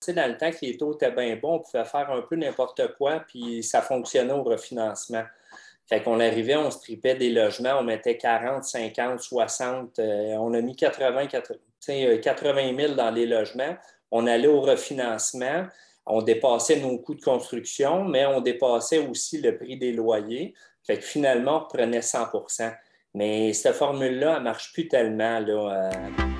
Tu sais, dans le temps que les taux étaient bien bons, on pouvait faire un peu n'importe quoi, puis ça fonctionnait au refinancement. Fait qu'on arrivait, on stripait des logements, on mettait 40, 50, 60. on a mis 80, 80, 80 000 dans les logements. On allait au refinancement. On dépassait nos coûts de construction, mais on dépassait aussi le prix des loyers. Fait que finalement, on prenait 100% Mais cette formule-là, elle ne marche plus tellement. Là, euh.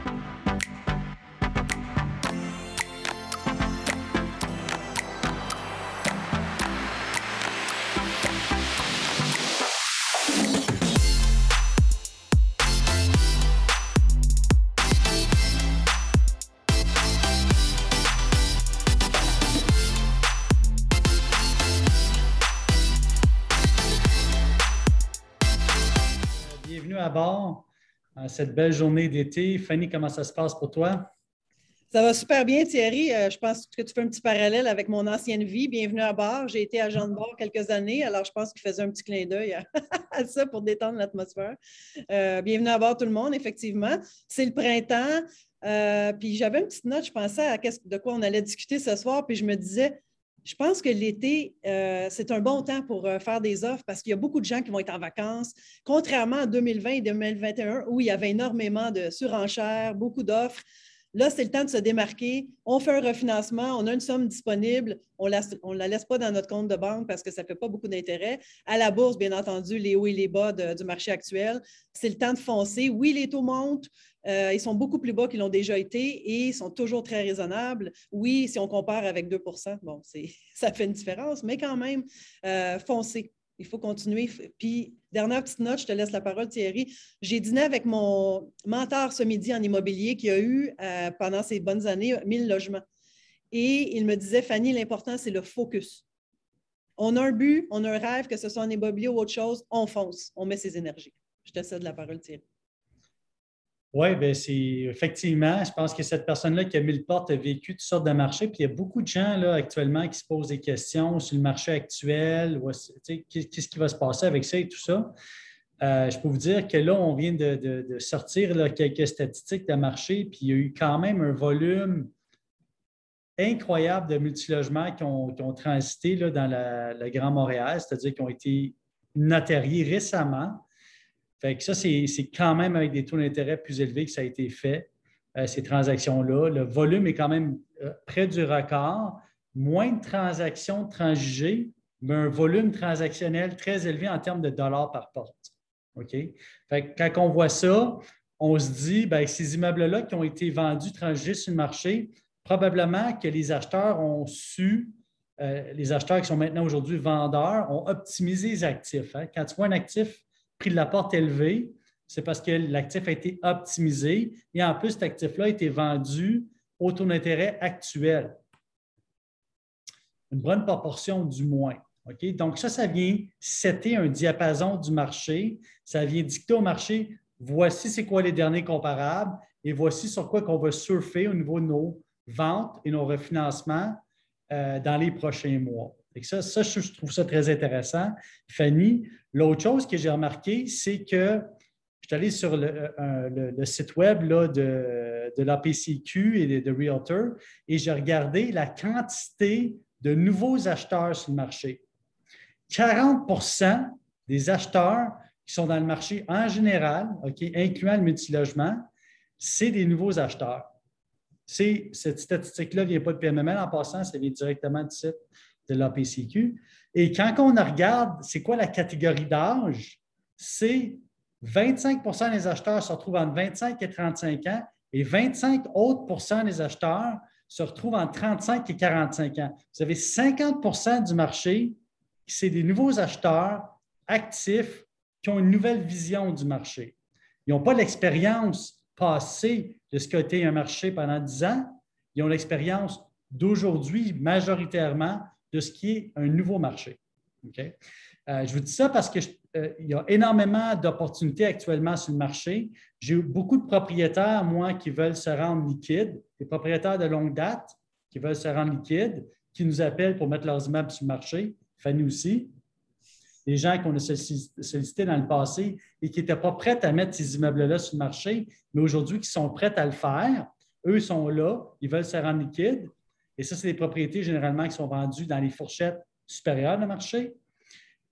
Cette belle journée d'été. Fanny, comment ça se passe pour toi? Ça va super bien, Thierry. Euh, je pense que tu fais un petit parallèle avec mon ancienne vie. Bienvenue à bord. J'ai été agent de bord quelques années, alors je pense qu'il faisait un petit clin d'œil à, ça pour détendre l'atmosphère. Euh, bienvenue à bord, tout le monde, effectivement. C'est le printemps. Euh, puis j'avais une petite note, je pensais à de quoi on allait discuter ce soir, puis je me disais, je pense que l'été, euh, c'est un bon temps pour euh, faire des offres parce qu'il y a beaucoup de gens qui vont être en vacances, contrairement à 2020 et 2021 où il y avait énormément de surenchères, beaucoup d'offres. Là, c'est le temps de se démarquer. On fait un refinancement, on a une somme disponible, on ne la laisse pas dans notre compte de banque parce que ça ne fait pas beaucoup d'intérêt. À la bourse, bien entendu, les hauts et les bas du marché actuel. C'est le temps de foncer. Oui, les taux montent. Euh, ils sont beaucoup plus bas qu'ils l'ont déjà été et ils sont toujours très raisonnables. Oui, si on compare avec 2% bon, ça fait une différence, mais quand même, euh, foncez. Il faut continuer. Puis, dernière petite note, je te laisse la parole, Thierry. J'ai dîné avec mon mentor ce midi en immobilier qui a eu, euh, pendant ces bonnes années, 1000 logements. Et il me disait, Fanny, l'important, c'est le focus. On a un but, on a un rêve, que ce soit en immobilier ou autre chose, on fonce, on met ses énergies. Je te cède la parole, Thierry. Oui, bien, c'est effectivement, je pense que cette personne-là qui a mis le porte a vécu toutes sortes de marchés. Puis il y a beaucoup de gens là, actuellement qui se posent des questions sur le marché actuel, qu'est-ce qui va se passer avec ça et tout ça. Euh, je peux vous dire que là, on vient de, sortir quelques statistiques de marché, puis il y a eu quand même un volume incroyable de multilogements qui ont, qui ont transité dans le Grand Montréal, c'est-à-dire qui ont été notariés récemment. Fait que ça, c'est quand même avec des taux d'intérêt plus élevés que ça a été fait, euh, ces transactions-là. Le volume est quand même euh, près du record. Moins de transactions transigées, mais un volume transactionnel très élevé en termes de dollars par porte. OK? Fait que quand on voit ça, on se dit, bien, ces immeubles-là qui ont été vendus, transigés sur le marché, probablement que les acheteurs ont su, euh, les acheteurs qui sont maintenant aujourd'hui vendeurs, ont optimisé les actifs. Hein. Quand tu vois un actif prix de la porte élevé, c'est parce que l'actif a été optimisé et en plus, cet actif-là a été vendu au taux d'intérêt actuel. Une bonne proportion du moins. Donc, ça, ça vient setter un diapason du marché. Ça vient dicter au marché voici c'est quoi les derniers comparables et voici sur quoi qu'on va surfer au niveau de nos ventes et nos refinancements euh, dans les prochains mois. Ça, ça, je trouve ça très intéressant. Fanny, L'autre chose que j'ai remarqué, c'est que je suis allé sur le, euh, site web là, de, de l'APCQ et de, Realtor et j'ai regardé la quantité de nouveaux acheteurs sur le marché. 40% des acheteurs qui sont dans le marché en général, incluant le multilogement, c'est des nouveaux acheteurs. cette statistique-là ne vient pas de PMML en passant, ça vient directement du site de l'APCQ. Et quand on regarde, c'est quoi la catégorie d'âge? C'est 25% des acheteurs se retrouvent entre 25 et 35 ans et 25 autres des acheteurs se retrouvent entre 35 et 45 ans. Vous avez 50% du marché c'est des nouveaux acheteurs actifs qui ont une nouvelle vision du marché. Ils n'ont pas l'expérience passée de ce qu'a été un marché pendant 10 ans. Ils ont l'expérience d'aujourd'hui majoritairement de ce qui est un nouveau marché. Euh, je vous dis ça parce qu'il euh, y a énormément d'opportunités actuellement sur le marché. J'ai beaucoup de propriétaires, moi, qui veulent se rendre liquides, des propriétaires de longue date qui veulent se rendre liquides, qui nous appellent pour mettre leurs immeubles sur le marché. Fanny aussi. Des gens qu'on a sollicités dans le passé et qui n'étaient pas prêts à mettre ces immeubles-là sur le marché, mais aujourd'hui qui sont prêts à le faire. Eux sont là, ils veulent se rendre liquides Et ça, c'est des propriétés généralement qui sont vendues dans les fourchettes supérieures de marché.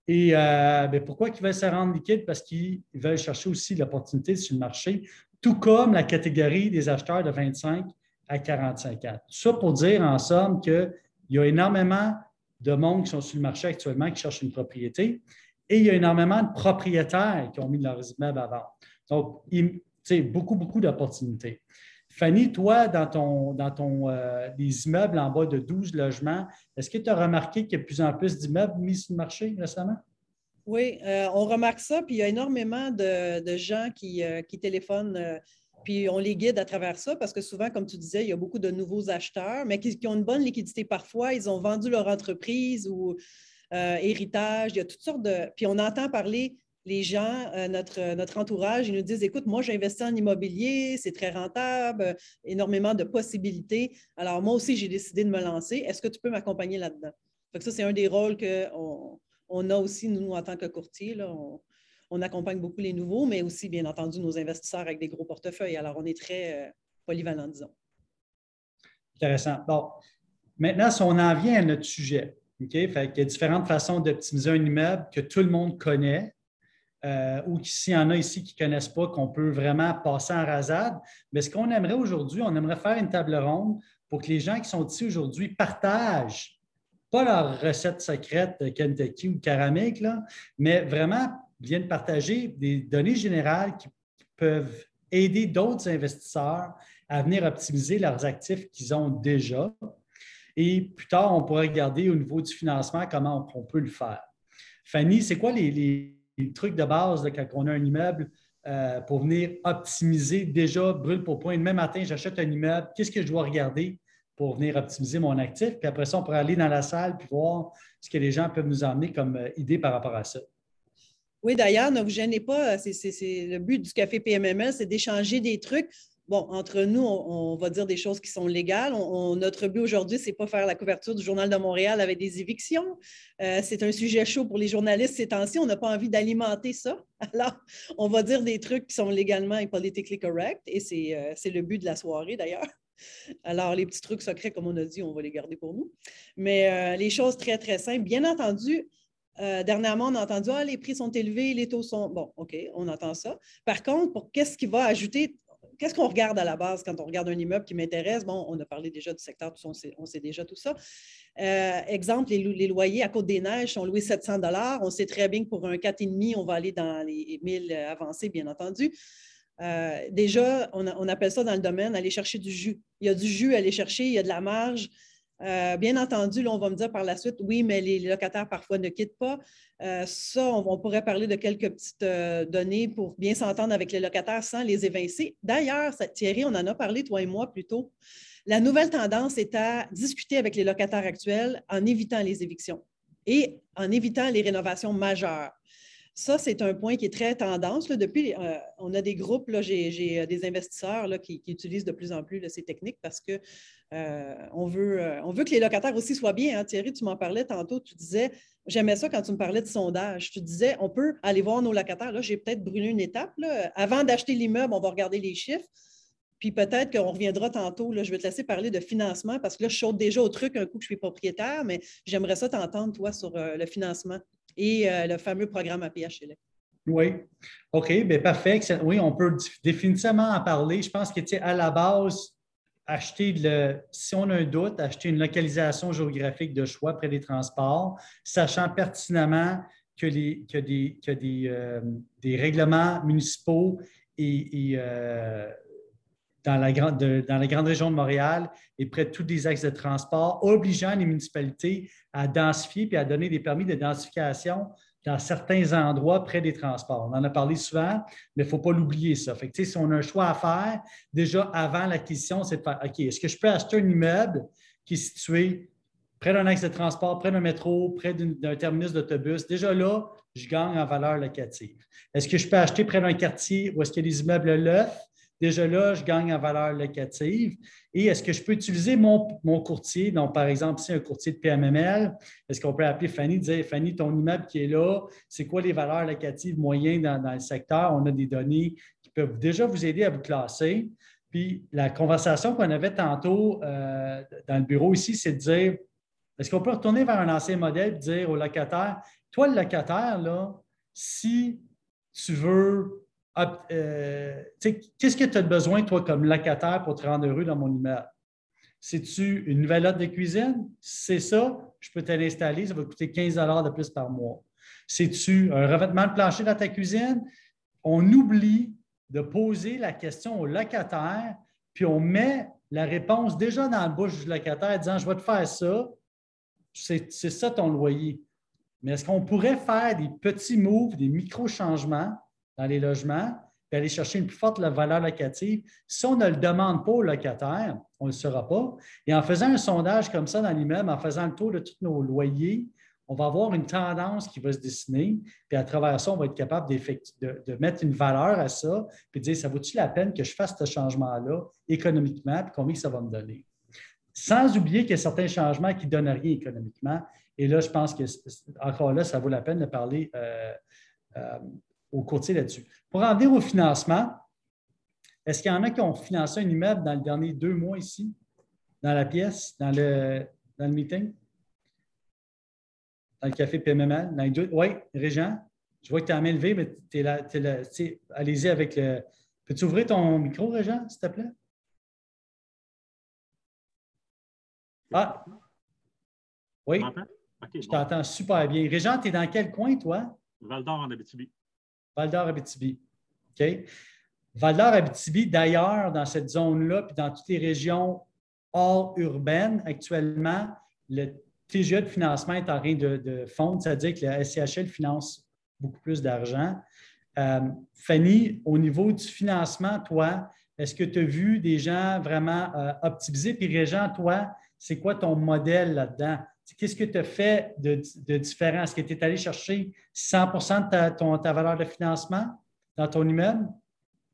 Et euh, ben, pourquoi ils veulent se rendre liquides? Parce qu'ils veulent chercher aussi l'opportunité sur le marché, tout comme la catégorie des acheteurs de 25 à 45 ans. Ça pour dire en somme qu'il y a énormément de monde qui sont sur le marché actuellement qui cherchent une propriété et il y a énormément de propriétaires qui ont mis leurs immeubles à vendre. Donc, beaucoup, beaucoup d'opportunités. Fanny, toi, dans ton, dans ton euh, les immeubles en bas de 12 logements, est-ce que tu as remarqué qu'il y a de plus en plus d'immeubles mis sur le marché récemment? Oui, euh, on remarque ça, puis il y a énormément de, gens qui, euh, qui téléphonent, puis on les guide à travers ça, parce que souvent, comme tu disais, il y a beaucoup de nouveaux acheteurs, mais qui ont une bonne liquidité parfois. Ils ont vendu leur entreprise ou héritage, il y a toutes sortes de. Puis on entend parler les gens, euh, notre, notre entourage, ils nous disent, écoute, moi, j'investis en immobilier, c'est très rentable, énormément de possibilités. Alors, moi aussi, j'ai décidé de me lancer. Est-ce que tu peux m'accompagner là-dedans? ça, c'est un des rôles qu'on on a aussi, nous, en tant que courtier. On, accompagne beaucoup les nouveaux, mais aussi, bien entendu, nos investisseurs avec des gros portefeuilles. Alors, on est très euh, polyvalent, disons. Intéressant. Bon, maintenant, si on en vient à notre sujet, OK? Fait il y a différentes façons d'optimiser un immeuble que tout le monde connaît. Euh, ou s'il y en a ici qui ne connaissent pas, qu'on peut vraiment passer en rasade. Mais ce qu'on aimerait aujourd'hui, on aimerait faire une table ronde pour que les gens qui sont ici aujourd'hui partagent, pas leur recette secrète de Kentucky ou de Caramel, mais vraiment viennent partager des données générales qui peuvent aider d'autres investisseurs à venir optimiser leurs actifs qu'ils ont déjà. Et plus tard, on pourra regarder au niveau du financement comment on, peut le faire. Fanny, c'est quoi les trucs de base quand on a un immeuble euh, pour venir optimiser déjà brûle pour point. Demain matin, j'achète un immeuble, qu'est-ce que je dois regarder pour venir optimiser mon actif? Puis après ça, on pourrait aller dans la salle puis voir ce que les gens peuvent nous emmener comme euh, idée par rapport à ça. Oui, d'ailleurs, ne vous gênez pas. C'est, le but du Café PMML, c'est d'échanger des trucs bon, entre nous, on, va dire des choses qui sont légales. notre but aujourd'hui, ce n'est pas faire la couverture du Journal de Montréal avec des évictions. Euh, c'est un sujet chaud pour les journalistes ces temps-ci. On n'a pas envie d'alimenter ça. Alors, on va dire des trucs qui sont légalement et politically correct. Et c'est, euh, le but de la soirée, d'ailleurs. Alors, les petits trucs secrets, comme on a dit, on va les garder pour nous. Mais euh, les choses très, très simples. Bien entendu, dernièrement, on a entendu ah, les prix sont élevés, les taux sont. Bon, OK, on entend ça. Par contre, pour qu'est-ce qui va ajouter qu'est-ce qu'on regarde à la base quand on regarde un immeuble qui m'intéresse? Bon, on a parlé déjà du secteur, on sait, déjà tout ça. Euh, exemple, les, loyers à Côte-des-Neiges sont loués 700 On sait très bien que pour un 4,5, on va aller dans les 1000 avancés, bien entendu. Euh, déjà, on, on, appelle ça dans le domaine aller chercher du jus. Il y a du jus à aller chercher, il y a de la marge. Euh, bien entendu, là, on va me dire par la suite, oui, mais les locataires parfois ne quittent pas. Euh, ça, on, pourrait parler de quelques petites euh, données pour bien s'entendre avec les locataires sans les évincer. D'ailleurs, Thierry, on en a parlé, toi et moi, plus tôt. La nouvelle tendance est à discuter avec les locataires actuels en évitant les évictions et en évitant les rénovations majeures. Ça, c'est un point qui est très tendance. Depuis, on a des groupes, j'ai des investisseurs qui, utilisent de plus en plus ces techniques parce qu'on euh, veut, on veut que les locataires aussi soient bien. Hein. Thierry, tu m'en parlais tantôt, tu disais, j'aimais ça quand tu me parlais de sondage. Tu disais, on peut aller voir nos locataires. Là, j'ai peut-être brûlé une étape. Avant d'acheter l'immeuble, on va regarder les chiffres. Puis peut-être qu'on reviendra tantôt. Là, je vais te laisser parler de financement parce que là, je saute déjà au truc un coup que je suis propriétaire, mais j'aimerais ça t'entendre, toi, sur le financement et euh, le fameux programme APHL. Oui. OK, bien parfait. Oui, on peut définitivement en parler. Je pense que, tu sais, à la base, acheter le, si on a un doute, acheter une localisation géographique de choix près des transports, sachant pertinemment que, les, que des, que des, euh, des règlements municipaux et, euh, dans, la grande, dans la grande région de Montréal et près de tous les axes de transport, obligeant les municipalités à densifier et à donner des permis de densification dans certains endroits près des transports. On en a parlé souvent, mais il ne faut pas l'oublier, ça. Si on a un choix à faire, déjà avant l'acquisition, c'est de faire OK, est-ce que je peux acheter un immeuble qui est situé près d'un axe de transport, près d'un métro, près d'un terminus d'autobus? Déjà là, je gagne en valeur locative. Est-ce que je peux acheter près d'un quartier où est-ce qu'il y a des immeubles neufs? Déjà là, je gagne en valeur locative. Et est-ce que je peux utiliser mon, courtier? Donc, par exemple, si un courtier de PMML, est-ce qu'on peut appeler Fanny, dire Fanny, ton immeuble qui est là, c'est quoi les valeurs locatives moyennes dans, le secteur? On a des données qui peuvent déjà vous aider à vous classer. Puis la conversation qu'on avait tantôt euh, dans le bureau ici, c'est de dire est-ce qu'on peut retourner vers un ancien modèle et dire au locataire Toi, le locataire, là, si tu veux. Euh, qu'est-ce que tu as besoin, toi, comme locataire, pour te rendre heureux dans mon immeuble? C'est-tu une nouvelle hotte de cuisine? c'est ça, je peux te l'installer, ça va coûter 15 de plus par mois. C'est-tu un revêtement de plancher dans ta cuisine? On oublie de poser la question au locataire, puis on met la réponse déjà dans la bouche du locataire disant Je vais te faire ça, c'est ça ton loyer. Mais est-ce qu'on pourrait faire des petits moves, des micro-changements dans les logements, puis aller chercher une plus forte valeur locative? Si on ne le demande pas au locataire, on ne le saura pas. Et en faisant un sondage comme ça dans l'immeuble, en faisant le tour de tous nos loyers, on va avoir une tendance qui va se dessiner, puis à travers ça, on va être capable de, mettre une valeur à ça, puis de dire, ça vaut-il la peine que je fasse ce changement-là économiquement, puis combien ça va me donner? Sans oublier qu'il y a certains changements qui ne donnent rien économiquement. Et là, je pense que, encore là, ça vaut la peine de parler euh, euh, au courtier là-dessus. Pour en venir au financement, est-ce qu'il y en a qui ont financé un immeuble dans les derniers deux mois ici, dans la pièce, dans le, dans le meeting? dans le café PMML. Oui, Régent, je vois que tu as main levée, mais tu es là. là Allez-y avec le. Peux-tu ouvrir ton micro, Régent, s'il te plaît? Ah! Oui. je t'entends super bien. Régent, tu es dans quel coin, toi? Val d'Or en Abitibi. Val d'Or Abitibi. OK? Val d'Or Abitibi, d'ailleurs, dans cette zone-là, puis dans toutes les régions hors urbaines, actuellement, le TGA de financement est en train de, fondre, c'est-à-dire que la SCHL finance beaucoup plus d'argent. Euh, Fanny, au niveau du financement, toi, est-ce que tu as vu des gens vraiment euh, optimisés? Puis Régent, toi, c'est quoi ton modèle là-dedans? Qu'est-ce que tu as fait de, différent? Est-ce que tu es allé chercher 100% de ta, ta valeur de financement dans ton immeuble?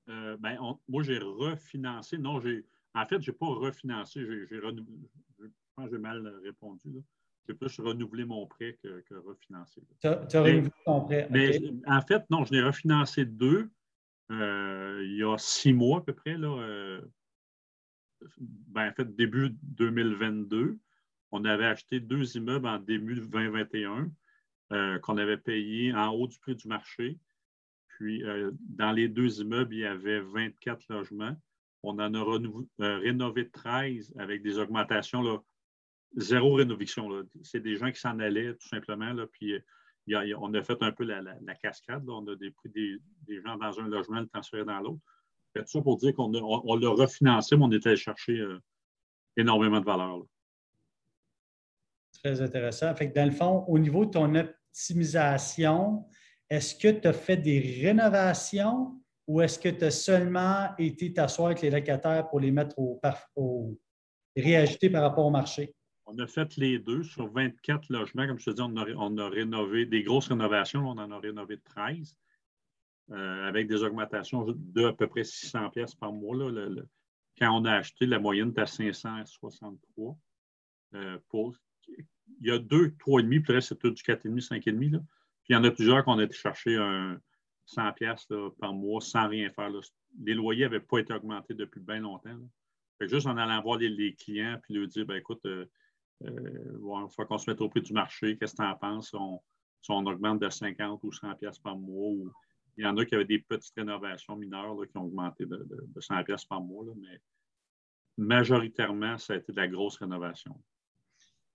Euh, ben, moi, j'ai refinancé. Non, j'ai en fait, je n'ai pas refinancé. J'ai, renouvelé. Je pense que j'ai mal répondu. Là j'ai plus renouvelé mon prêt que, que refinancer. Tu as, renouvelé ton prêt. Mais en fait, non, je l'ai refinancé deux euh, il y a six mois à peu près. Là, euh, ben, en fait, début 2022, on avait acheté deux immeubles en début 2021 euh, qu'on avait payés en haut du prix du marché. Puis, dans les deux immeubles, il y avait 24 logements. On en a rénové 13 avec des augmentations là, zéro rénovation. C'est des gens qui s'en allaient tout simplement. Là, puis euh, on a fait un peu la, cascade. On a pris des, gens dans un logement, le transféré dans l'autre. Tout ça pour dire qu'on on, l'a refinancé, mais on était allé chercher euh, énormément de valeur. Très intéressant. Dans le fond, au niveau de ton optimisation, est-ce que tu as fait des rénovations ou est-ce que tu as seulement été t'asseoir avec les locataires pour les mettre au, au réajouter par rapport au marché? On a fait les deux sur 24 logements. Comme je te dis, on a, rénové des grosses rénovations. On en a rénové 13 euh, avec des augmentations de à peu près 600 pièces par mois. quand on a acheté, la moyenne était à 563. Euh, pour, il y a deux, 3,5, puis le reste, c'est tout du 4,5, 5,5. Puis il y en a plusieurs qu'on a été chercher un 100 pièces par mois sans rien faire. Les loyers n'avaient pas été augmentés depuis bien longtemps. juste en allant voir les, clients puis leur dire ben, écoute, euh, euh, il faut qu'on se mette au prix du marché. Qu'est-ce que tu en penses? si on augmente de 50 ou 100 pièces par mois. il y en a qui avaient des petites rénovations mineures qui ont augmenté de, 100 pièces par mois. mais majoritairement, ça a été de la grosse rénovation.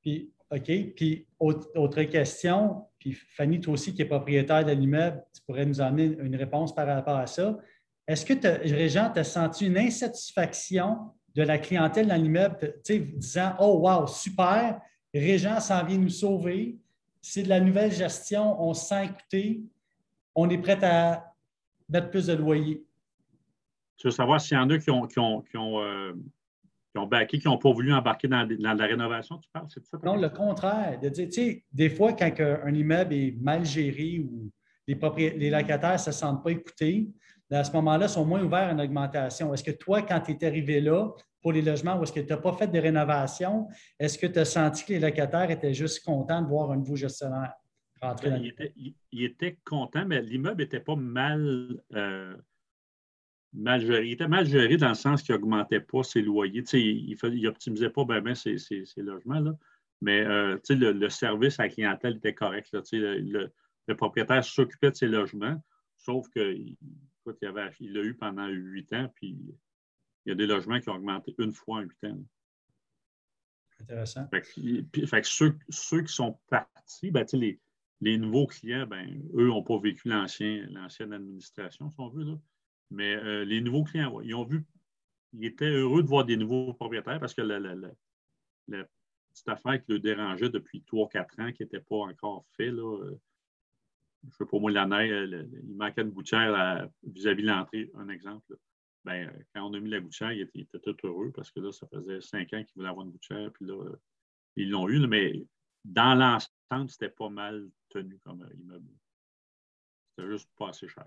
Puis, OK? Puis, autre, question, puis Fanny, toi aussi qui es propriétaire de l'immeuble, tu pourrais nous amener une réponse par rapport à ça. Est-ce que, Régent, tu as senti une insatisfaction de la clientèle dans l'immeuble, disant Oh, wow, super, Régent s'en vient nous sauver, c'est de la nouvelle gestion, on se sent écouté, on est prêt à mettre plus de loyer. Tu veux savoir s'il y en a qui ont, qui ont, qui ont, euh, qui n'ont pas voulu embarquer dans, la rénovation, tu parles? Ça, non, le contraire. De dire, tu sais, des fois, quand un immeuble est mal géré ou les, les locataires ne se sentent pas écoutés, à ce moment-là, sont moins ouverts à une augmentation. Est-ce que toi, quand tu es arrivé là pour les logements, ou est-ce que tu n'as pas fait de rénovation, est-ce que tu as senti que les locataires étaient juste contents de voir un nouveau gestionnaire rentrer ben, il, était, content, mais l'immeuble n'était pas mal. Euh, mal géré. Il était mal géré dans le sens qu'il n'augmentait pas ses loyers. il n'optimisait pas bien ses, logements. Là. Mais euh, le, service à la clientèle était correct. le, propriétaire s'occupait de ses logements, sauf qu'il il l'a eu pendant huit ans, puis il y a des logements qui ont augmenté une fois en huit ans. Intéressant. Fait ceux, qui sont partis, ben, les, les, nouveaux clients, ben, eux n'ont pas vécu l'ancienne administration, si on veut. Là. Mais euh, les nouveaux clients, ils ont vu, ils étaient heureux de voir des nouveaux propriétaires parce que la, petite affaire qui le dérangeait depuis 3-4 ans, qui n'était pas encore fait, là, euh, je ne sais pas moi, l'année, il manquait une gouttière vis-à-vis de l'entrée, un exemple. Ben, quand on a mis la gouttière, il était, tout heureux parce que là, ça faisait cinq ans qu'il voulait avoir une gouttière, puis là, ils l'ont eu, mais dans l'ensemble, c'était pas mal tenu comme euh, immeuble. C'était juste pas assez cher.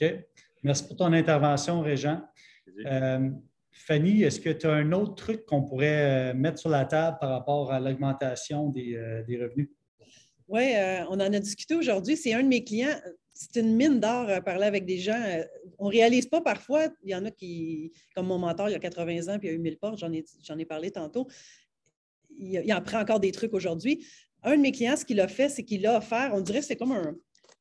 OK? Merci pour ton intervention, Régent. Euh, Fanny, est-ce que tu as un autre truc qu'on pourrait euh, mettre sur la table par rapport à l'augmentation des, revenus? Oui, on en a discuté aujourd'hui. C'est un de mes clients c'est une mine d'or à parler avec des gens. Euh, on ne réalise pas parfois. Il y en a qui, comme mon mentor, il y a 80 ans, puis il a eu 1000 portes, j'en ai, ai parlé tantôt. Il, en prend encore des trucs aujourd'hui. Un de mes clients, ce qu'il a fait, c'est qu'il a offert, on dirait que c'est comme un.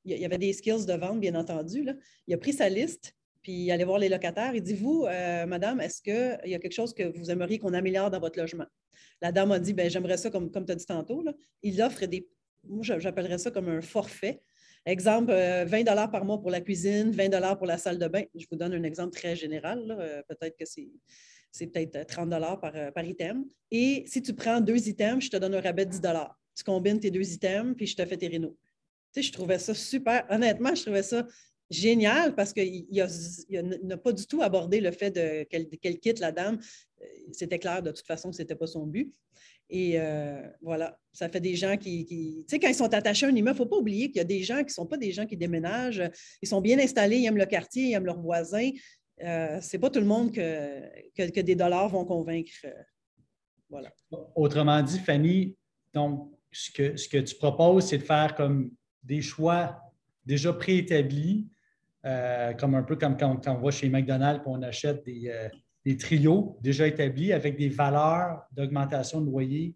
Il y avait des skills de vente, bien entendu. Il a pris sa liste, puis il allait voir les locataires. Il dit Vous, euh, madame, est-ce qu'il y a quelque chose que vous aimeriez qu'on améliore dans votre logement? La dame a dit ben, J'aimerais ça, comme, comme tu as dit tantôt. Il offre des. Moi, j'appellerais ça comme un forfait Exemple, 20 euh, par mois pour la cuisine, 20 pour la salle de bain. Je vous donne un exemple très général. Euh, peut-être que c'est peut-être 30 par, euh, par item. Et si tu prends deux items, je te donne un rabais de 10 Tu combines tes deux items, puis je te fais tes rénaux. Je trouvais ça super. Honnêtement, je trouvais ça génial parce qu'il n'a pas du tout abordé le fait qu'elle quitte la dame. C'était clair de toute façon que ce n'était pas son but. Et euh, voilà, ça fait des gens qui, Tu sais, quand ils sont attachés à un immeuble, il ne faut pas oublier qu'il y a des gens qui ne sont pas des gens qui déménagent. Ils sont bien installés, ils aiment le quartier, ils aiment leurs voisins. Euh, Ce n'est pas tout le monde que, que, des dollars vont convaincre. Euh, voilà. Autrement dit, Fanny, donc, ce que, ce que tu proposes, c'est de faire comme des choix déjà préétablis, comme un peu comme quand, on va chez McDonald's et on achète des des trios déjà établis avec des valeurs d'augmentation de loyer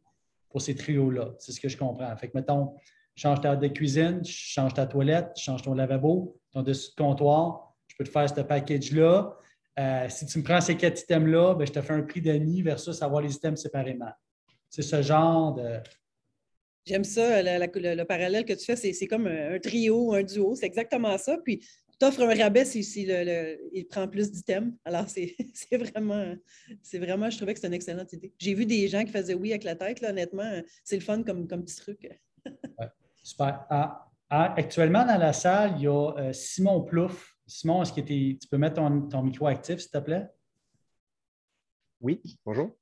pour ces trios-là. C'est ce que je comprends. Fait que, mettons, change ta de cuisine, change ta toilette, change ton lavabo, ton dessus de comptoir, je peux te faire ce package-là. Euh, si tu me prends ces quatre items-là, ben, je te fais un prix d'amis versus avoir les items séparément. C'est ce genre de. J'aime ça, le, parallèle que tu fais, c'est comme un, trio, un duo, c'est exactement ça. Puis t'offres un rabais si, il prend plus d'items. Alors, c'est vraiment, c'est vraiment, je trouvais que c'est une excellente idée. J'ai vu des gens qui faisaient oui avec la tête, là, honnêtement. C'est le fun comme, comme petit truc. super. Ah, ah, actuellement, dans la salle, il y a euh, Simon Plouf. Simon, est-ce que tu peux mettre ton, micro actif, s'il te plaît? Oui, bonjour.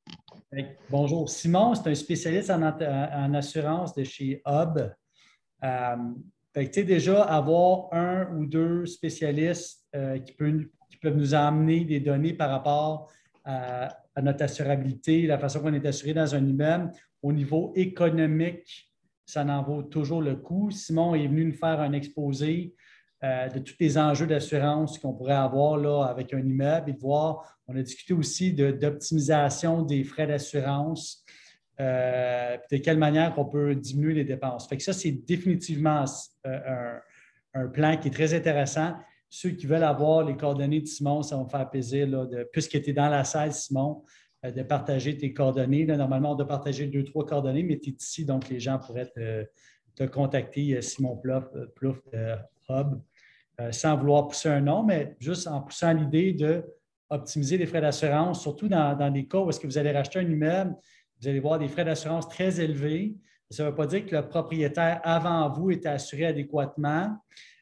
Bonjour. Simon, c'est un spécialiste en, assurance de chez Hub. Euh, fait déjà, avoir un ou deux spécialistes euh, qui, peuvent, nous amener des données par rapport à, notre assurabilité, la façon qu'on est assuré dans un immeuble, au niveau économique, ça en vaut toujours le coup. Simon est venu nous faire un exposé euh, de tous les enjeux d'assurance qu'on pourrait avoir là, avec un immeuble et de voir, on a discuté aussi d'optimisation des frais d'assurance euh, de quelle manière on peut diminuer les dépenses. Fait que ça, c'est définitivement euh, un, plan qui est très intéressant. Ceux qui veulent avoir les coordonnées de Simon, ça va me faire plaisir, là, puisque tu es dans la salle, Simon, de partager tes coordonnées. normalement, on doit partager deux, trois coordonnées, mais tu es ici, donc les gens pourraient te, contacter, Simon Plouf, Plouf de Hub, sans vouloir pousser un nom, mais juste en poussant l'idée d'optimiser les frais d'assurance, surtout dans, dans des cas où est-ce que vous allez racheter un immeuble vous allez voir des frais d'assurance très élevés. Ça ne veut pas dire que le propriétaire avant vous était assuré adéquatement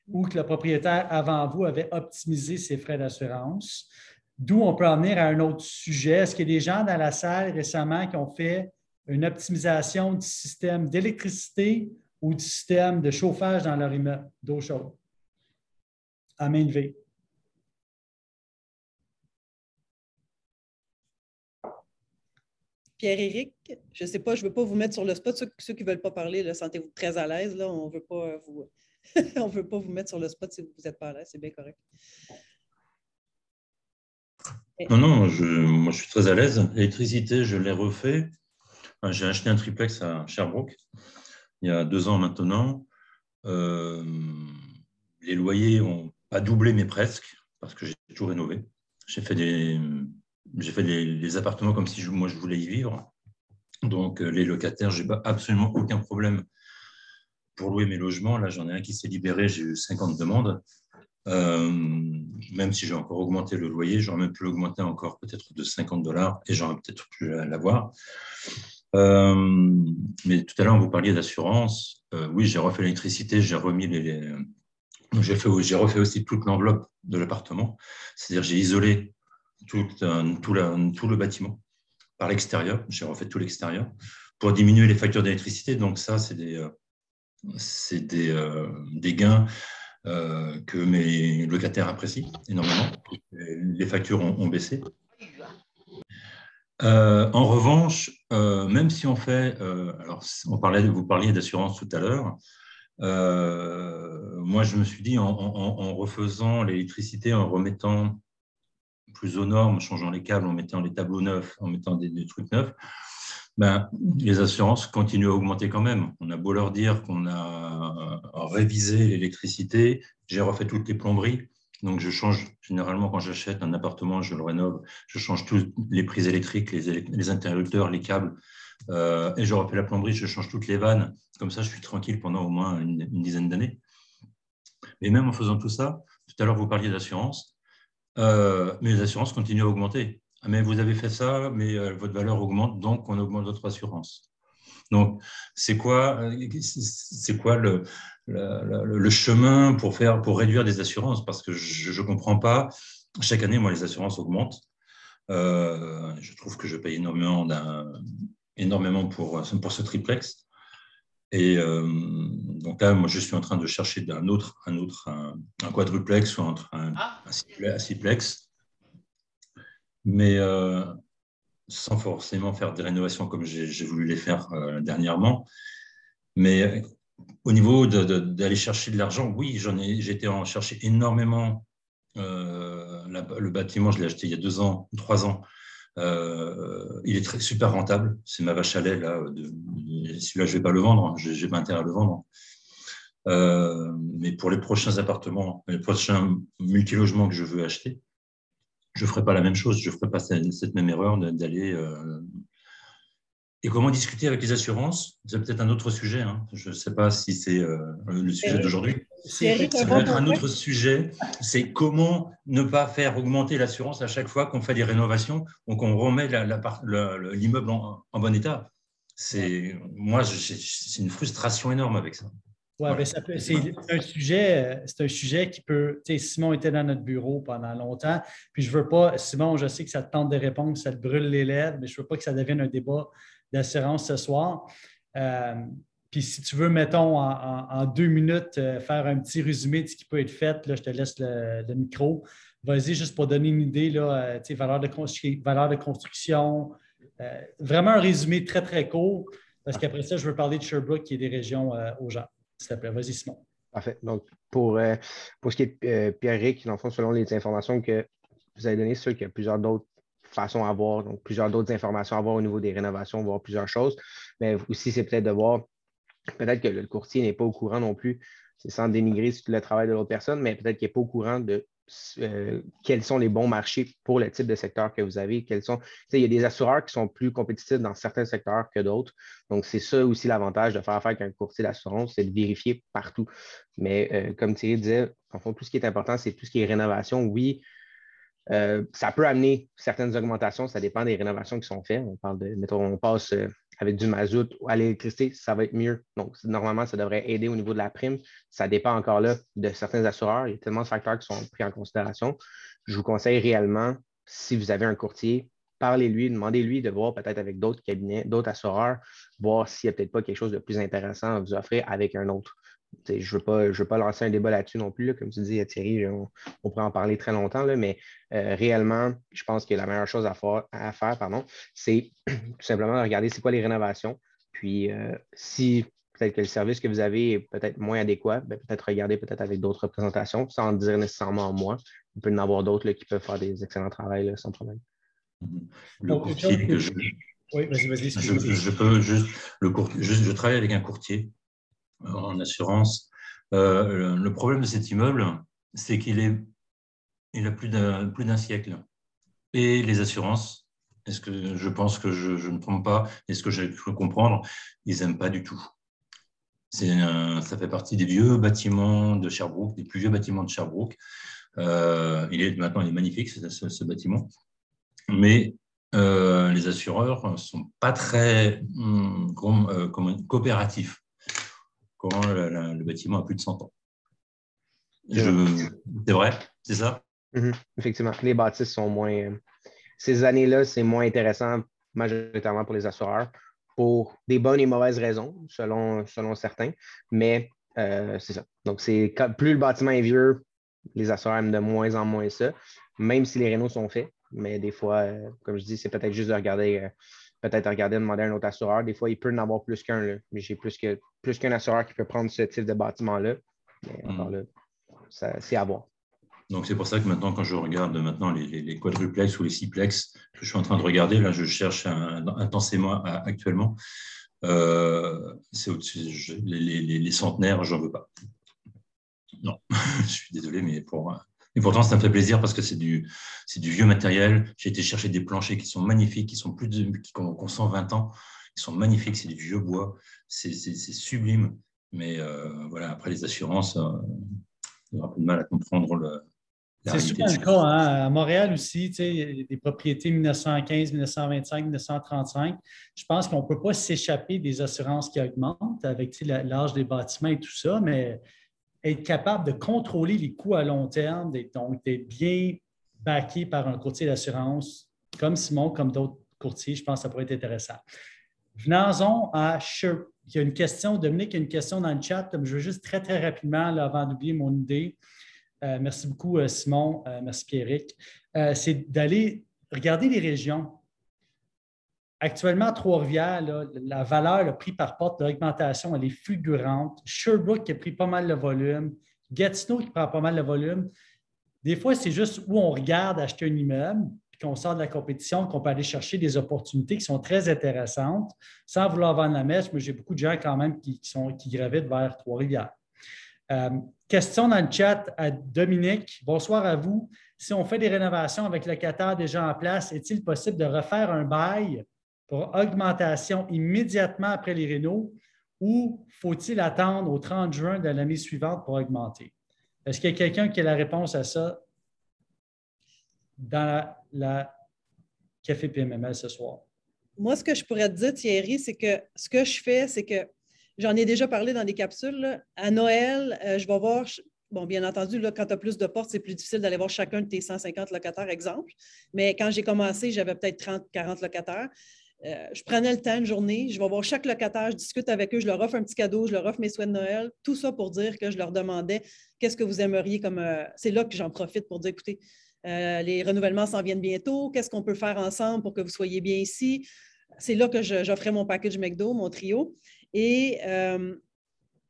ou que le propriétaire avant vous avait optimisé ses frais d'assurance. D'où on peut en venir à un autre sujet. Est-ce qu'il y a des gens dans la salle récemment qui ont fait une optimisation du système d'électricité ou du système de chauffage dans leur immeuble? D'eau chaude? À main levée. Pierre-Éric, je ne sais pas, je ne veux pas vous mettre sur le spot. Ceux, qui ne veulent pas parler, sentez-vous très à l'aise. On ne veut pas vous. on veut pas vous mettre sur le spot si vous n'êtes pas à l'aise, c'est bien correct. Non, non, je, moi je suis très à l'aise. L'électricité, je l'ai refait. J'ai acheté un triplex à Sherbrooke il y a deux ans maintenant. Euh, les loyers ont pas doublé, mais presque, parce que j'ai tout rénové. J'ai fait des, j'ai fait des, appartements comme si moi je voulais y vivre. Donc euh, les locataires, j'ai absolument aucun problème pour louer mes logements. Là, j'en ai un qui s'est libéré, j'ai eu 50 demandes. Euh, même si j'ai encore augmenté le loyer, j'aurais même pu l'augmenter encore peut-être de 50 dollars et j'aurais peut-être pu l'avoir. Euh, mais tout à l'heure, vous parliez d'assurance. Euh, oui, j'ai refait l'électricité, j'ai remis les. J'ai refait aussi toute l'enveloppe de l'appartement. C'est-à-dire, j'ai isolé tout, tout, le bâtiment par l'extérieur. J'ai refait tout l'extérieur pour diminuer les factures d'électricité. Donc, ça, c'est des, des, des gains euh, que mes locataires apprécient énormément. Les factures ont, baissé. Euh, en revanche, euh, même si on fait, alors on parlait, vous parliez d'assurance tout à l'heure, moi je me suis dit en, refaisant l'électricité, en remettant plus aux normes, en changeant les câbles, en mettant les tableaux neufs, en mettant des trucs neufs, ben, les assurances continuent à augmenter quand même. On a beau leur dire qu'on a révisé l'électricité, j'ai refait toutes les plomberies. Donc, je change, généralement, quand j'achète un appartement, je le rénove, je change tous les prises électriques, les, interrupteurs, les câbles, euh, et je refais la plomberie, je change toutes les vannes. Comme ça, je suis tranquille pendant au moins une, dizaine d'années. Mais même en faisant tout ça, tout à l'heure, vous parliez d'assurance, euh, mais les assurances continuent à augmenter. Ah, mais vous avez fait ça, mais euh, votre valeur augmente, donc on augmente votre assurance. Donc, c'est quoi, c'est quoi le, chemin pour, faire, pour réduire des assurances? Parce que je ne comprends pas. Chaque année, moi, les assurances augmentent. Euh, je trouve que je paye énormément, énormément pour, pour ce triplex. Et euh, donc là, moi, je suis en train de chercher un autre, un, autre, un, quadruplex ou un, un, ah. un sixplex mais euh, sans forcément faire des rénovations comme j'ai voulu les faire euh, dernièrement. Mais euh, au niveau d'aller chercher de l'argent, oui, j'en ai, été en chercher énormément. le bâtiment, je l'ai acheté il y a deux ans, trois ans. Il est très, super rentable. C'est ma vache à lait. Là, celui-là, je ne vais pas le vendre. Je n'ai pas intérêt à le vendre. mais pour les prochains appartements, les prochains multilogements que je veux acheter, je ne ferai pas la même chose, je ne ferai pas cette, même erreur d'aller. Euh, et comment discuter avec les assurances? C'est peut-être un autre sujet. Hein. Je ne sais pas si c'est euh, le sujet d'aujourd'hui. C'est peut-être un autre sujet. C'est comment ne pas faire augmenter l'assurance à chaque fois qu'on fait des rénovations ou qu'on remet l'immeuble en, en, bon état. C'est moi, c'est une frustration énorme avec ça. C'est un sujet, c'est un sujet qui peut. Simon était dans notre bureau pendant longtemps, puis je veux pas, Simon, je sais que ça te tente des réponses, ça te brûle les lèvres, mais je ne veux pas que ça devienne un débat d'assurance ce soir. Euh, puis si tu veux, mettons, en, deux minutes, euh, faire un petit résumé de ce qui peut être fait, là, je te laisse le, micro. Vas-y, juste pour donner une idée, là, euh, valeur de, de construction. vraiment un résumé très, très court, parce qu'après ça, je veux parler de Sherbrooke, qui est des régions aux gens. S'il te plaît, vas-y, Simon. Parfait. Donc, pour, euh, pour ce qui est euh, Pierre-Ric, dans le fond, selon les informations que vous avez données, c'est sûr qu'il y a plusieurs d'autres façons à voir, donc plusieurs d'autres informations à voir au niveau des rénovations, voir plusieurs choses. Mais aussi, c'est peut-être de voir, peut-être que le courtier n'est pas au courant non plus, c'est sans dénigrer le travail de l'autre personne, mais peut-être qu'il n'est pas au courant de euh, quels sont les bons marchés pour le type de secteur que vous avez. Quels sont, il y a des assureurs qui sont plus compétitifs dans certains secteurs que d'autres. Donc, c'est ça aussi l'avantage de faire affaire avec un courtier d'assurance, c'est de vérifier partout. Mais euh, comme Thierry disait, en fond, tout ce qui est important, c'est tout ce qui est rénovation. Oui, euh, ça peut amener certaines augmentations, ça dépend des rénovations qui sont faites. On parle de, mettons, on passe avec du mazout ou à l'électricité, ça va être mieux. Donc, normalement, ça devrait aider au niveau de la prime. Ça dépend encore là de certains assureurs. Il y a tellement de facteurs qui sont pris en considération. Je vous conseille réellement, si vous avez un courtier, parlez-lui, demandez-lui de voir peut-être avec d'autres cabinets, d'autres assureurs, voir s'il n'y a peut-être pas quelque chose de plus intéressant à vous offrir avec un autre je ne veux, veux, pas lancer un débat là-dessus non plus. Comme tu dis, Thierry, on, pourrait en parler très longtemps, là, mais euh, réellement, je pense que la meilleure chose à, faire, à faire c'est tout simplement de regarder c'est quoi les rénovations. Puis, euh, si peut-être que le service que vous avez est peut-être moins adéquat, ben, peut-être regarder peut-être avec d'autres représentations, sans dire nécessairement moi. Il peut y en avoir d'autres qui peuvent faire des excellents travaux sans problème. Le courtier que je, oui, vas-y, vas-y. Je, peux juste, le je, travaille avec un courtier en assurance. Euh, le problème de cet immeuble, c'est qu'il est, il a plus d'un, siècle. Et les assurances, est-ce que je pense que je, ne me trompe pas? Est-ce que j'ai cru comprendre? Ils n'aiment pas du tout. C'est ça fait partie des vieux bâtiments de Sherbrooke, des plus vieux bâtiments de Sherbrooke. Euh, il est, maintenant, il est magnifique, ce, bâtiment. Mais euh, les assureurs ne sont pas très euh, coopératifs quand le, bâtiment a plus de 100 ans. C'est vrai, c'est ça? Mm-hmm. effectivement, les bâtisses sont moins. Ces années-là, c'est moins intéressant majoritairement pour les assureurs pour des bonnes et mauvaises raisons, selon, selon certains. Mais euh, c'est ça. Donc, c'est plus le bâtiment est vieux, les assureurs aiment de moins en moins ça, même si les rénaux sont faits. Mais des fois, euh, comme je dis, c'est peut-être juste de regarder, euh, peut-être regarder, demander à un autre assureur. Des fois, il peut en avoir plus qu'un. Mais j'ai plus qu'un plus assureur qui peut prendre ce type de bâtiment-là. Mais hmm. encore là, c'est à voir. Donc, c'est pour ça que maintenant, quand je regarde maintenant les, les, quadruplex ou les sixplex que je suis en train de regarder, là, je cherche intensément actuellement, euh, c'est au-dessus. Les, les, les, centenaires, j'en veux pas. Non, je suis désolé, mais pour. Et pourtant, ça me fait plaisir parce que c'est du, du vieux matériel. J'ai été chercher des planchers qui sont magnifiques, qui sont plus de, qui, ont, 120 ans. Ils sont magnifiques, c'est du vieux bois. C'est sublime. Mais euh, voilà, après les assurances, euh, on aura peu de mal à comprendre le, c'est souvent le cas. Hein. À Montréal aussi, des propriétés 1915, 1925, 1935. Je pense qu'on ne peut pas s'échapper des assurances qui augmentent avec l'âge des bâtiments et tout ça, mais être capable de contrôler les coûts à long terme, donc d'être bien backé par un courtier d'assurance comme Simon, comme d'autres courtiers, je pense que ça pourrait être intéressant. Venons-en à Sherp. Il y a une question, Dominique, il y a une question dans le chat. Je veux juste très, très rapidement, avant d'oublier mon idée. Euh, merci beaucoup, euh, Simon. Euh, merci, Pierrick. c'est d'aller regarder les régions. Actuellement, à Trois-Rivières, la valeur, le prix par porte, l'augmentation, elle est fulgurante. Sherbrooke qui a pris pas mal de volume. Gatineau qui prend pas mal de volume. Des fois, c'est juste où on regarde acheter un immeuble, puis qu'on sort de la compétition, qu'on peut aller chercher des opportunités qui sont très intéressantes, sans vouloir vendre la mèche, mais j'ai beaucoup de gens quand même qui, sont, qui gravitent vers Trois-Rivières. Question dans le chat à Dominique. Bonsoir à vous. Si on fait des rénovations avec le déjà en place, est-il possible de refaire un bail pour augmentation immédiatement après les rénaux ou faut-il attendre au 30 juin de l'année suivante pour augmenter? Est-ce qu'il y a quelqu'un qui a la réponse à ça dans la, Café PMML ce soir? Moi, ce que je pourrais te dire, Thierry, c'est que ce que je fais, c'est que J'en ai déjà parlé dans des capsules. À Noël, euh, je vais voir, bon, bien entendu, quand tu as plus de portes, c'est plus difficile d'aller voir chacun de tes 150 locataires, exemple. Mais quand j'ai commencé, j'avais peut-être 30, 40 locataires. Euh, je prenais le temps, une journée, je vais voir chaque locataire, je discute avec eux, je leur offre un petit cadeau, je leur offre mes souhaits de Noël, tout ça pour dire que je leur demandais qu'est-ce que vous aimeriez comme. Euh, c'est là que j'en profite pour dire écoutez, les renouvellements s'en viennent bientôt, qu'est-ce qu'on peut faire ensemble pour que vous soyez bien ici? C'est là que j'offrais mon package McDo, mon trio. Et euh,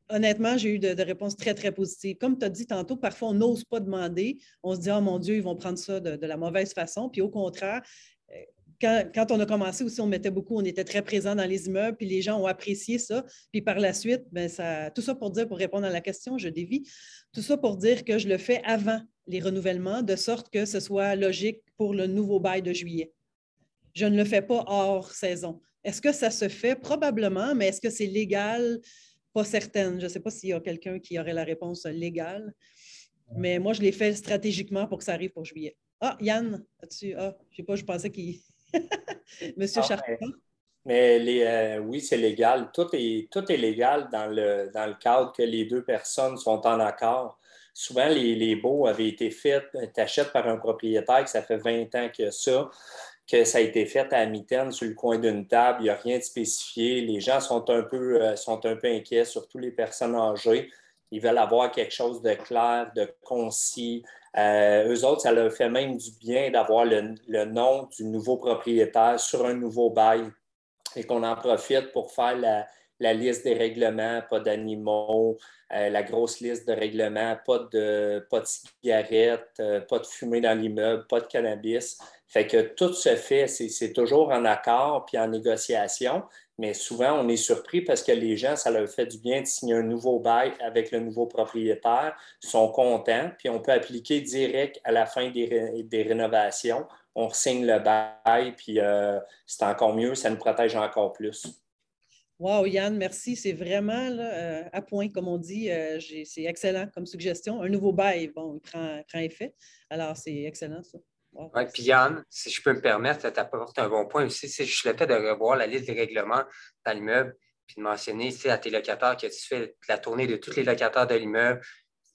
honnêtement, j'ai eu de, réponses très, très positives. Comme tu as dit tantôt, parfois, on n'ose pas demander. On se dit, oh mon Dieu, ils vont prendre ça de, la mauvaise façon. Puis au contraire, quand, on a commencé aussi, on mettait beaucoup, on était très présent dans les immeubles, puis les gens ont apprécié ça. Puis par la suite, ben ça, tout ça pour dire, pour répondre à la question, je dévie, tout ça pour dire que je le fais avant les renouvellements, de sorte que ce soit logique pour le nouveau bail de juillet. Je ne le fais pas hors saison. Est-ce que ça se fait? Probablement, mais est-ce que c'est légal? Pas certaine. Je ne sais pas s'il y a quelqu'un qui aurait la réponse légale. Mais moi, je l'ai fait stratégiquement pour que ça arrive pour juillet. Ah, Yann, as-tu. Ah, je ne sais pas, je pensais qu'il. Monsieur ah, Mais, euh, oui, c'est légal. Tout est, tout est légal dans le, dans le cadre que les deux personnes sont en accord. Souvent, les, les baux avaient été faits, tu achètes par un propriétaire que ça fait 20 ans que ça que ça a été fait à mi-temps sur le coin d'une table. Il n'y a rien de spécifié. Les gens sont un, peu, euh, sont un peu inquiets, surtout les personnes âgées. Ils veulent avoir quelque chose de clair, de concis. Euh, eux autres, ça leur fait même du bien d'avoir le, nom du nouveau propriétaire sur un nouveau bail et qu'on en profite pour faire la liste des règlements, pas d'animaux, euh, la grosse liste de règlements, pas de, pas de cigarettes, euh, pas de fumée dans l'immeuble, pas de cannabis. Fait que tout se fait, c'est toujours en accord puis en négociation, mais souvent on est surpris parce que les gens, ça leur fait du bien de signer un nouveau bail avec le nouveau propriétaire, sont contents, puis on peut appliquer direct à la fin des, des rénovations. On signe le bail, puis euh, c'est encore mieux, ça nous protège encore plus. Wow, Yann, merci. C'est vraiment euh, à point, comme on dit. Euh, c'est excellent comme suggestion. Un nouveau bail, bon, il prend, effet. Alors, c'est excellent, ça. Oui, puis Yann, si je peux me permettre, tu apportes un bon point aussi. Juste le fait de revoir la liste des règlements dans l'immeuble, puis de mentionner à tes locataires que tu fais la tournée de tous les locataires de l'immeuble,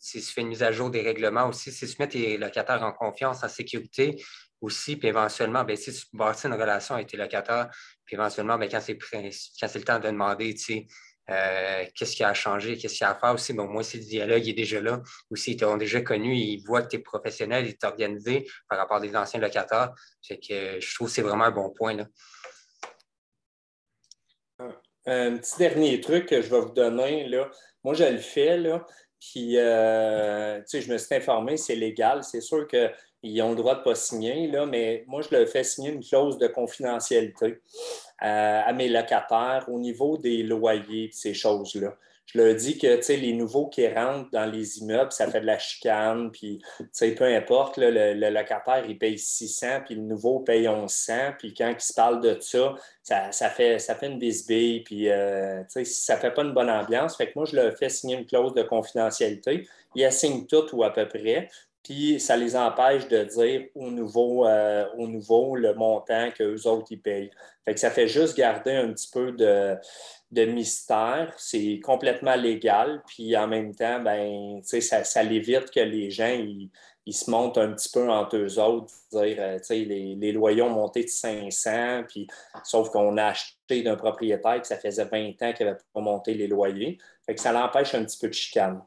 si tu fais une mise à jour des règlements aussi, si tu mets tes locataires en confiance, en sécurité, aussi, puis éventuellement, ben, si tu bâtis une relation avec tes locataires, puis éventuellement, ben, quand c'est le temps de demander, tu sais, euh, qu'est-ce qui a changé, qu'est-ce qu'il y a à faire aussi, bon, moi, si le dialogue est déjà là, aussi, ils t'ont déjà connu, ils voient que tu es professionnel, ils organisé par rapport à des anciens locataires. Que je trouve que c'est vraiment un bon point. Là. Un petit dernier truc que je vais vous donner, là. moi, je le fais, là, puis, euh, je me suis informé, c'est légal. C'est sûr que ils ont le droit de ne pas signer, là, mais moi, je leur fais signer une clause de confidentialité euh, à mes locataires au niveau des loyers, ces choses-là. Je leur dis que les nouveaux qui rentrent dans les immeubles, ça fait de la chicane, puis peu importe, le, locataire, il paye 600, puis le nouveau paye 1100, puis quand il se parle de ça, ça, fait, ça fait une bisbille, puis euh, ça ne fait pas une bonne ambiance. Fait que moi, je leur fais signer une clause de confidentialité. Ils assignent tout ou à peu près puis ça les empêche de dire au nouveau, euh, au nouveau le montant qu'eux autres ils payent. Fait que ça fait juste garder un petit peu de, de mystère. C'est complètement légal. Puis en même temps, ben, ça, ça l'évite que les gens ils, ils, se montent un petit peu entre eux autres, euh, les, les loyers ont monté de 500, puis, sauf qu'on a acheté d'un propriétaire que ça faisait 20 ans qu'il n'avait pas monté les loyers. Fait que ça l'empêche un petit peu de chicane.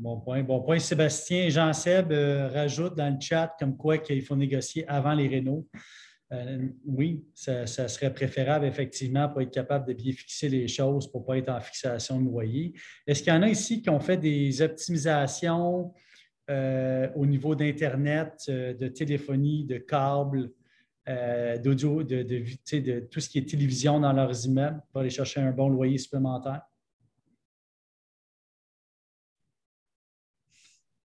Bon point. Bon point. Sébastien Jean-Seb euh, rajoute dans le chat comme quoi qu'il faut négocier avant les rénaux. Euh, oui, ça, serait préférable effectivement pour être capable de bien fixer les choses pour ne pas être en fixation de loyer. Est-ce qu'il y en a ici qui ont fait des optimisations euh, au niveau d'Internet, de téléphonie, de câbles, d'audio, de, de, de, tout ce qui est télévision dans leurs immeubles pour aller chercher un bon loyer supplémentaire?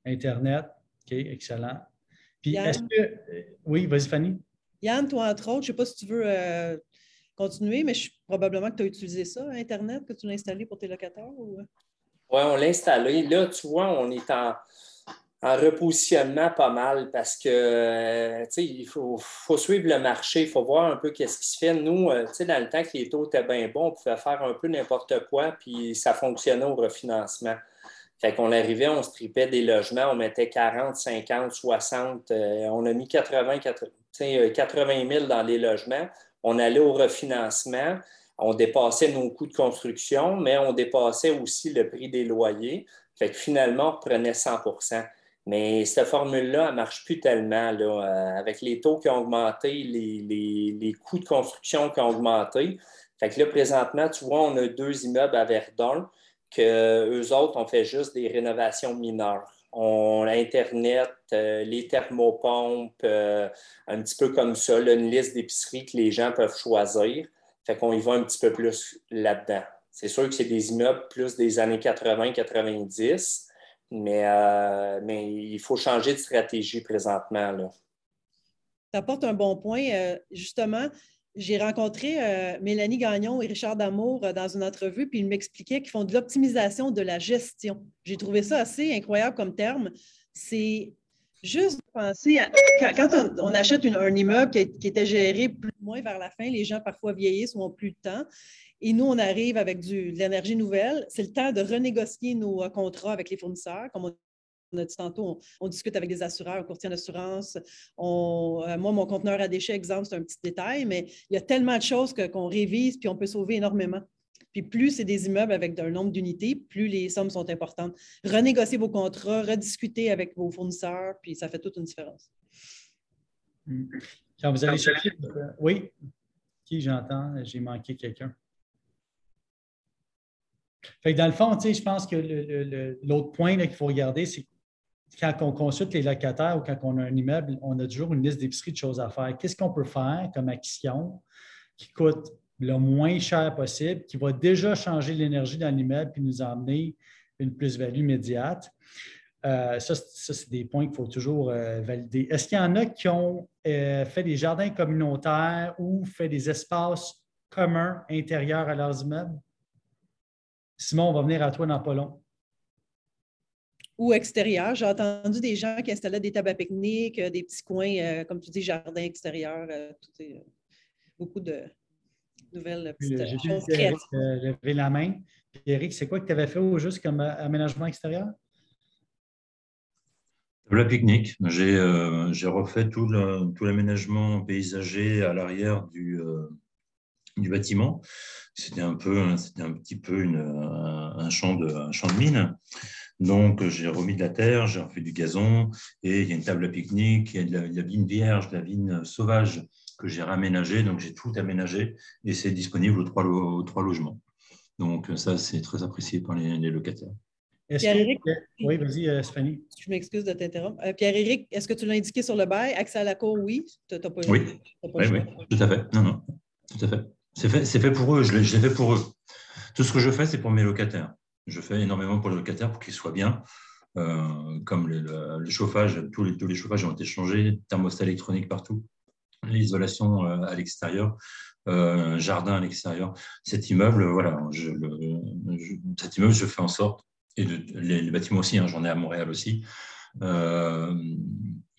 Internet. OK, excellent. Puis, est-ce que. Euh, oui, vas-y, Fanny. Yann, toi, entre autres, je ne sais pas si tu veux euh, continuer, mais je, probablement que tu as utilisé ça, Internet, que tu l'as installé pour tes locataires? Ou... Oui, on l'a installé. Là, tu vois, on est en, repositionnement pas mal parce que, euh, tu sais, il faut, suivre le marché, il faut voir un peu qu'est-ce qui se fait. Nous, tu sais, dans le temps que les taux étaient bien bons, on pouvait faire un peu n'importe quoi, puis ça fonctionnait au refinancement. Fait qu'on arrivait, on stripait des logements, on mettait 40, 50, 60. on a mis 80, 80 000 dans les logements. On allait au refinancement. On dépassait nos coûts de construction, mais on dépassait aussi le prix des loyers. Fait que finalement, on prenait 100% mais cette formule-là, elle ne marche plus tellement. Là, euh, avec les taux qui ont augmenté, les, les, coûts de construction qui ont augmenté. Fait que là, présentement, tu vois, on a deux immeubles à Verdun qu'eux autres, ont fait juste des rénovations mineures. On Internet, euh, les thermopompes, euh, un petit peu comme ça, une liste d'épiceries que les gens peuvent choisir. Fait qu'on y va un petit peu plus là-dedans. C'est sûr que c'est des immeubles plus des années 80-90, mais, euh, mais il faut changer de stratégie présentement. Tu apportes un bon point. justement, j'ai rencontré euh, Mélanie Gagnon et Richard Damour euh, dans une entrevue, puis ils m'expliquaient qu'ils font de l'optimisation de la gestion. J'ai trouvé ça assez incroyable comme terme. C'est juste penser à quand, on, achète un immeuble qui, était géré plus ou moins vers la fin, les gens parfois vieillissent ou n'ont plus de temps. Et nous, on arrive avec de l'énergie nouvelle. C'est le temps de renégocier nos euh, contrats avec les fournisseurs, comme on on a dit tantôt, on, discute avec des assureurs, un courtier d'assurance. Euh, moi, mon conteneur à déchets, exemple, c'est un petit détail, mais il y a tellement de choses qu'on révise puis on peut sauver énormément. Puis plus c'est des immeubles avec un nombre d'unités, plus les sommes sont importantes. Renégocier vos contrats, rediscuter avec vos fournisseurs, puis ça fait toute une différence. Quand vous allez chercher. Oui, qui j'entends? J'ai manqué quelqu'un. Fait dans le fond, je pense que l'autre point qu'il faut regarder, c'est quand on consulte les locataires ou quand on a un immeuble, on a toujours une liste d'épicerie de choses à faire. Qu'est-ce qu'on peut faire comme action qui coûte le moins cher possible, qui va déjà changer l'énergie dans l'immeuble et nous emmener une plus-value immédiate? Euh, ça, c'est des points qu'il faut toujours euh, valider. Est-ce qu'il y en a qui ont euh, fait des jardins communautaires ou fait des espaces communs intérieurs à leurs immeubles? Simon, on va venir à toi dans pas long. Ou extérieur. J'ai entendu des gens qui installaient des tables à pique-nique, des petits coins, comme tu dis, jardins extérieurs. beaucoup de nouvelles petites choses. J'ai lever la main. Eric, c'est quoi que tu avais fait au juste comme aménagement extérieur? Le pique-nique. J'ai euh, refait tout l'aménagement paysager à l'arrière du, euh, du bâtiment. C'était un, peu, c'était un petit peu une, un, champ de, un champ de mine. Donc, j'ai remis de la terre, j'ai refait du gazon et il y a une table à pique-nique, il y a de la, vigne vierge, de la vigne sauvage que j'ai raménagée. Donc, j'ai tout aménagé et c'est disponible aux trois, aux trois logements. Donc, ça, c'est très apprécié par les locataires. Pierre-Éric, oui, vas-y, euh, Stéphanie. Je m'excuse de t'interrompre. Euh, Pierre-Éric, est-ce que tu l'as indiqué sur le bail? Accès à la cour, oui. oui, oui, tout à fait. Non, non, tout à fait. C'est fait, fait, pour eux, je l'ai fait pour eux. Tout ce que je fais, c'est pour mes locataires. Je fais énormément pour les locataires pour qu'ils soient bien. Euh, comme le, chauffage, tous les, tous les chauffages ont été changés, thermostat électronique partout, l'isolation à l'extérieur, jardin à l'extérieur. Cet immeuble, voilà, je, cet immeuble, je fais en sorte et les, bâtiments aussi, hein, j'en ai à Montréal aussi, euh,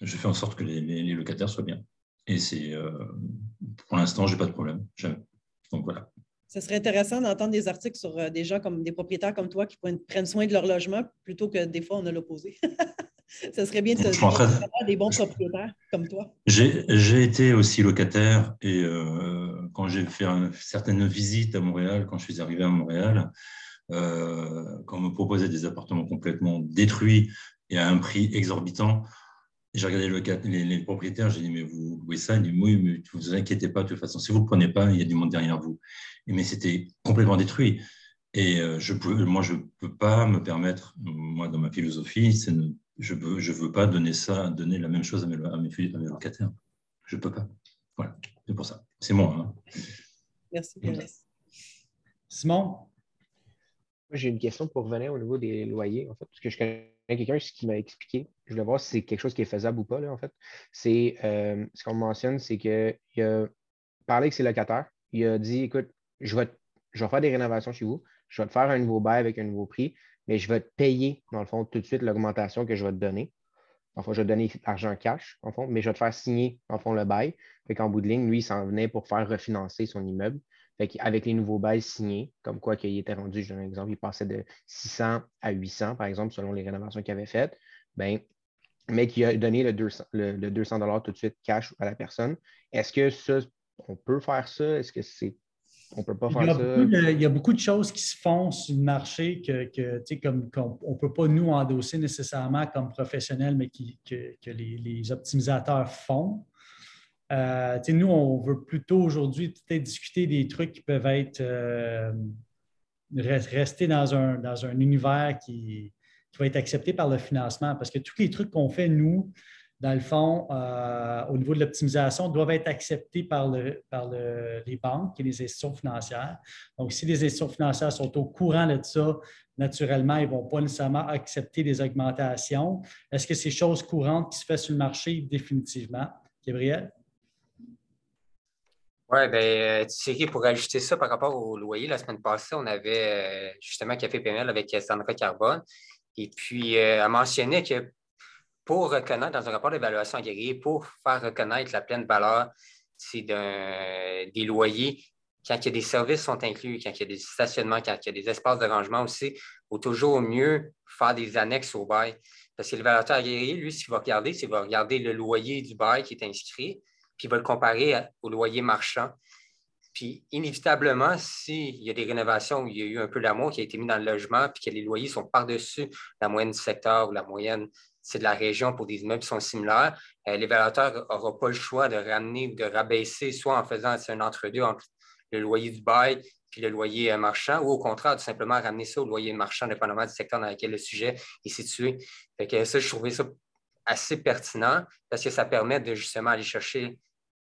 je fais en sorte que les, locataires soient bien. Et c'est, euh, pour l'instant, je n'ai pas de problème, jamais. Donc voilà. Ce serait intéressant d'entendre des articles sur euh, des gens comme des propriétaires comme toi qui prennent soin de leur logement plutôt que des fois on a l'opposé. Ce serait bien de se des bons propriétaires comme toi. J'ai été aussi locataire et quand j'ai fait certaines visites à Montréal, quand je suis arrivé à Montréal, euh, quand on me proposait des appartements complètement détruits et à un prix exorbitant, j'ai regardé le, les, les, propriétaires, j'ai dit, mais vous louez ça Ils dit, oui, mais vous vous inquiétez pas, de toute façon, si vous ne prenez pas, il y a du monde derrière vous. Et, mais c'était complètement détruit. Et euh, je peux, moi, je ne peux pas me permettre, moi, dans ma philosophie, je ne veux, je veux pas donner ça, donner la même chose à mes, à mes, à mes locataires. Je ne peux pas. Voilà, c'est pour ça. C'est moi. Hein. Merci, Simon, j'ai une question pour revenir au niveau des loyers, en fait, parce que je connais quelqu'un qui m'a expliqué. Je voulais voir si c'est quelque chose qui est faisable ou pas, là, en fait. C'est euh, ce qu'on mentionne, c'est qu'il a parlé avec ses locataires. Il a dit écoute, je vais, je vais faire des rénovations chez vous, je vais te faire un nouveau bail avec un nouveau prix, mais je vais te payer, dans le fond, tout de suite l'augmentation que je vais te donner. Enfin, je vais te donner l'argent cash, en fond, mais je vais te faire signer, en fond, le bail. Fait qu'en bout de ligne, lui, il s'en venait pour faire refinancer son immeuble. Avec les nouveaux bails signés, comme quoi qu'il était rendu, je donne un exemple, il passait de 600 à 800, par exemple, selon les rénovations qu'il avait faites, ben, mais qui a donné le 200, le, 200 tout de suite cash à la personne. Est-ce que ça, on peut faire ça? Est-ce que c'est on ne peut pas faire ça? il y a beaucoup de choses qui se font sur le marché que, que comme, on ne peut pas nous endosser nécessairement comme professionnels, mais qui, que, les, optimisateurs font. Euh, nous, on veut plutôt aujourd'hui peut-être discuter des trucs qui peuvent être euh, rester dans un, dans un univers qui, va être accepté par le financement. Parce que tous les trucs qu'on fait, nous, dans le fond, euh, au niveau de l'optimisation, doivent être acceptés par, le, par les banques et les institutions financières. Donc, si les institutions financières sont au courant de ça, naturellement, ils ne vont pas nécessairement accepter des augmentations. Est-ce que c'est chose courante qui se fait sur le marché? Définitivement. Gabriel? Oui, bien, Thierry, pour ajouter ça par rapport au loyer, la semaine passée, on avait euh, justement Café PML avec Sandra Carbone. Et puis, elle euh, mentionnait que pour reconnaître dans un rapport d'évaluation agréé, pour faire reconnaître la pleine valeur des loyers, quand il y a des services sont inclus, quand il y a des stationnements, quand il y a des espaces de rangement aussi, il faut toujours mieux faire des annexes au bail. Parce que l'évaluateur agréé, lui, ce qu'il va regarder, c'est qu'il va regarder le loyer du bail qui est inscrit, puis il va le comparer au loyer marchand. Puis, inévitablement, s'il y a des rénovations où il y a eu un peu d'amour qui a été mis dans le logement, puis que les loyers sont par-dessus la moyenne du secteur ou la moyenne de la région pour des immeubles qui sont similaires, euh, l'évaluateur n'aura pas le choix de ramener ou de rabaisser, soit en faisant un entre-deux entre le loyer du bail puis le loyer marchand, ou au contraire, tout simplement ramener ça au loyer marchand, dépendamment du secteur dans lequel le sujet est situé. Fait que ça, je trouvais ça assez pertinent parce que ça permet de justement aller chercher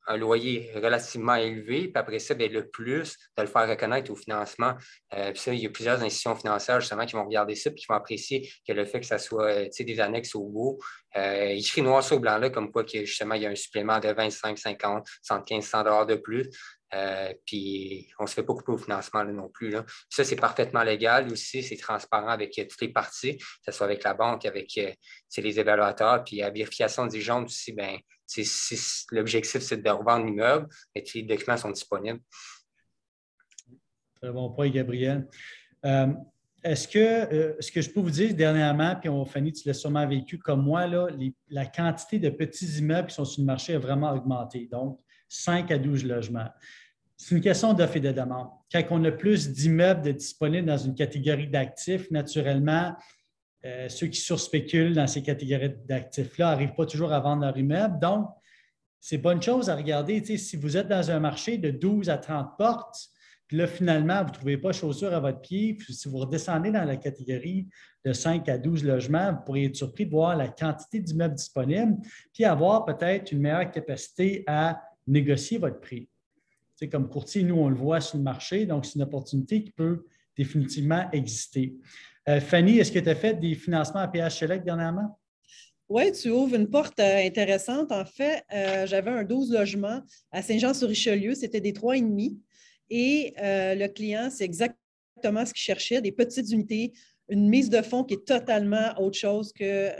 un loyer relativement élevé, puis après ça, bien, le plus, de le faire reconnaître au financement. Euh, puis ça, il y a plusieurs institutions financières justement qui vont regarder ça, puis qui vont apprécier que le fait que ça soit euh, des annexes au beau, euh, écrit noir sur blanc là, comme quoi que justement, il y a un supplément de 25, 50, 75, 100 dollars de plus. Euh, puis on ne se fait pas couper au financement non plus. Là. Ça, c'est parfaitement légal aussi, c'est transparent avec toutes les parties, que ce soit avec la banque, avec les évaluateurs, puis la vérification des gens aussi, ben, l'objectif, c'est de revendre l'immeuble, et les documents sont disponibles. Très bon point, Gabriel. Est-ce que ce que je peux vous dire dernièrement, puis on Fanny, tu l'as sûrement vécu comme moi, là, la quantité de petits immeubles qui sont sur le marché a vraiment augmenté. Donc, 5 à 12 logements. C'est une question d'offre et de demande. Quand on a plus d'immeubles disponibles dans une catégorie d'actifs, naturellement, euh, ceux qui surspéculent dans ces catégories d'actifs-là n'arrivent pas toujours à vendre leur immeuble. Donc, c'est bonne chose à regarder. si vous êtes dans un marché de 12 à 30 portes, puis là, finalement, vous ne trouvez pas chaussures à votre pied, puis si vous redescendez dans la catégorie de 5 à 12 logements, vous pourriez être surpris de voir la quantité d'immeubles disponibles, puis avoir peut-être une meilleure capacité à négocier votre prix. C'est comme courtier, nous, on le voit sur le marché, donc c'est une opportunité qui peut définitivement exister. Euh, Fanny, est-ce que tu as fait des financements à PH dernièrement? Oui, tu ouvres une porte euh, intéressante. En fait, euh, j'avais un 12 logements à Saint-Jean-sur-Richelieu. C'était des 3,5 et le client, c'est exactement ce qu'il cherchait, des petites unités, une mise de fonds qui est totalement autre chose que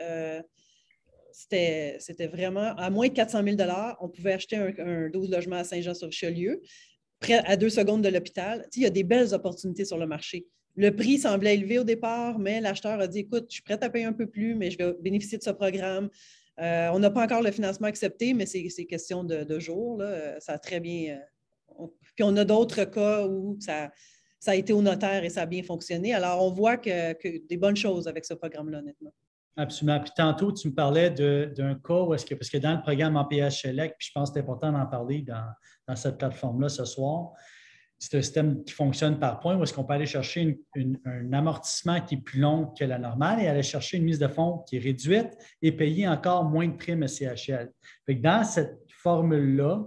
c'était vraiment à moins de 400 000 on pouvait acheter un, 12 logements à Saint-Jean-sur-Richelieu, à deux secondes de l'hôpital. Il y a des belles opportunités sur le marché. Le prix semblait élevé au départ, mais l'acheteur a dit écoute, je suis prêt à payer un peu plus, mais je vais bénéficier de ce programme. Euh, on n'a pas encore le financement accepté, mais c'est question de, jours. Ça a très bien. Euh, puis on a d'autres cas où ça, a été au notaire et ça a bien fonctionné. Alors, on voit que des bonnes choses avec ce programme-là, honnêtement. Absolument. Puis tantôt, tu me parlais d'un cas où est-ce que, parce que dans le programme en PH Select, puis je pense que c'est important d'en parler dans, cette plateforme-là ce soir, c'est un système qui fonctionne par points où est-ce qu'on peut aller chercher un amortissement qui est plus long que la normale et aller chercher une mise de fonds qui est réduite et payer encore moins de primes CHL. Dans cette formule-là,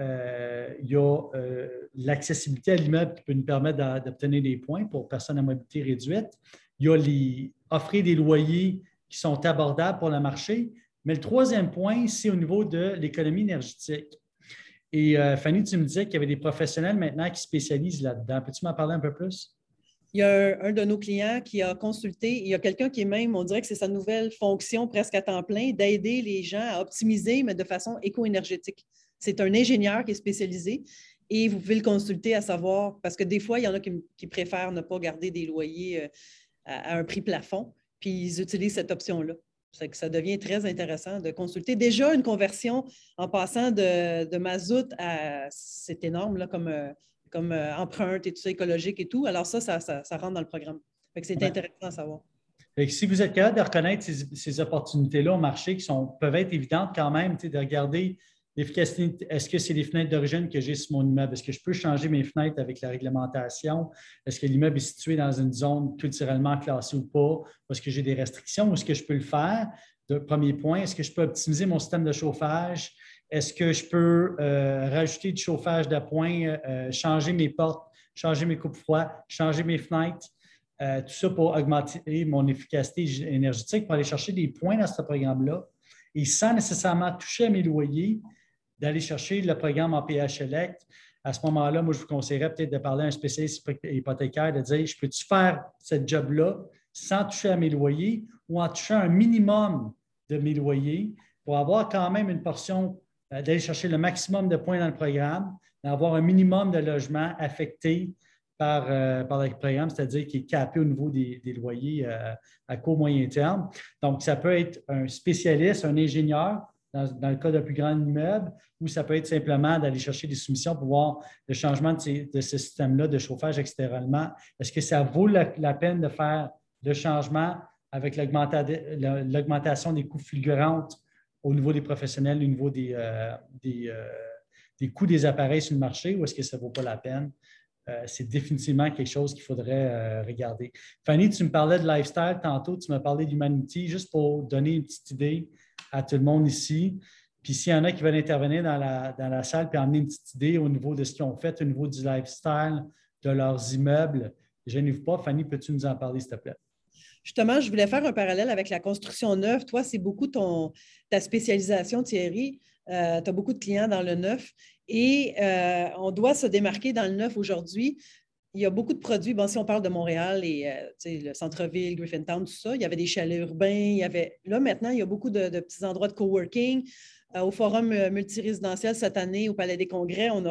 euh, il y a euh, l'accessibilité à l'immeuble qui peut nous permettre d'obtenir des points pour personnes à mobilité réduite. Il y a les, offrir des loyers qui sont abordables pour le marché. Mais le troisième point, c'est au niveau de l'économie énergétique. Et euh, Fanny, tu me disais qu'il y avait des professionnels maintenant qui spécialisent là-dedans. Peux-tu m'en parler un peu plus? Il y a un, de nos clients qui a consulté, il y a quelqu'un qui est même, on dirait que c'est sa nouvelle fonction presque à temps plein, d'aider les gens à optimiser, mais de façon éco-énergétique. C'est un ingénieur qui est spécialisé et vous pouvez le consulter à savoir, parce que des fois, il y en a qui, préfèrent ne pas garder des loyers à, un prix plafond, puis ils utilisent cette option-là. Que ça devient très intéressant de consulter. Déjà, une conversion en passant de, mazout à. C'est énorme là, comme, euh, comme euh, empreinte et tout ça, écologique et tout. Alors, ça, ça, ça, rentre dans le programme. c'est intéressant à savoir. si vous êtes capable de reconnaître ces, opportunités-là au marché qui sont, peuvent être évidentes quand même, de regarder L'efficacité, est-ce que c'est les fenêtres d'origine que j'ai sur mon immeuble? Est-ce que je peux changer mes fenêtres avec la réglementation? Est-ce que l'immeuble est situé dans une zone culturellement classée ou pas? Est-ce que j'ai des restrictions? Est-ce que je peux le faire? premier point, est-ce que je peux optimiser mon système de chauffage? Est-ce que je peux euh, rajouter du chauffage d'appoint, euh, changer mes portes, changer mes coupes froids, changer mes fenêtres? Euh, tout ça pour augmenter mon efficacité énergétique, pour aller chercher des points dans ce programme-là et sans nécessairement toucher à mes loyers, d'aller chercher le programme en PH Elect. À ce moment-là, moi, je vous conseillerais peut-être de parler à un spécialiste hypothécaire, de dire, je peux-tu faire ce job-là sans toucher à mes loyers ou en touchant un minimum de mes loyers pour avoir quand même une portion, euh, d'aller chercher le maximum de points dans le programme, d'avoir un minimum de logements affectés par, euh, par le programme, c'est-à-dire qui est capé au niveau des, loyers euh, à court moyen terme. Donc, ça peut être un spécialiste, un ingénieur dans, le cas d'un plus grand immeuble, ou ça peut être simplement d'aller chercher des soumissions pour voir le changement de, ce système-là de chauffage extérieurement. Est-ce que ça vaut la, peine de faire le changement avec l'augmentation des coûts fulgurantes au niveau des professionnels, au niveau des, euh, euh, des, coûts des appareils sur le marché, ou est-ce que ça ne vaut pas la peine? euh, c'est définitivement quelque chose qu'il faudrait regarder. Fanny, tu me parlais de lifestyle tantôt, tu m'as parlé d'humanity, juste pour donner une petite idée à tout le monde ici. Puis s'il y en a qui veulent intervenir dans la, dans la salle puis amener une petite idée au niveau de ce qu'ils ont fait, au niveau du lifestyle de leurs immeubles, gênez-vous pas. Fanny, peux-tu nous en parler, s'il te plaît? Justement, je voulais faire un parallèle avec la construction neuve. Toi, c'est beaucoup ta spécialisation, Thierry. Euh, tu as beaucoup de clients dans le neuf et euh, on doit se démarquer dans le neuf aujourd'hui. Il y a beaucoup de produits. Bon, si on parle de Montréal et euh, le centre-ville, Griffintown, tout ça, il y avait des chalets urbains. Il y avait... Là, maintenant, il y a beaucoup de, petits endroits de coworking. au Forum multirésidentiel cette année, au Palais des Congrès, on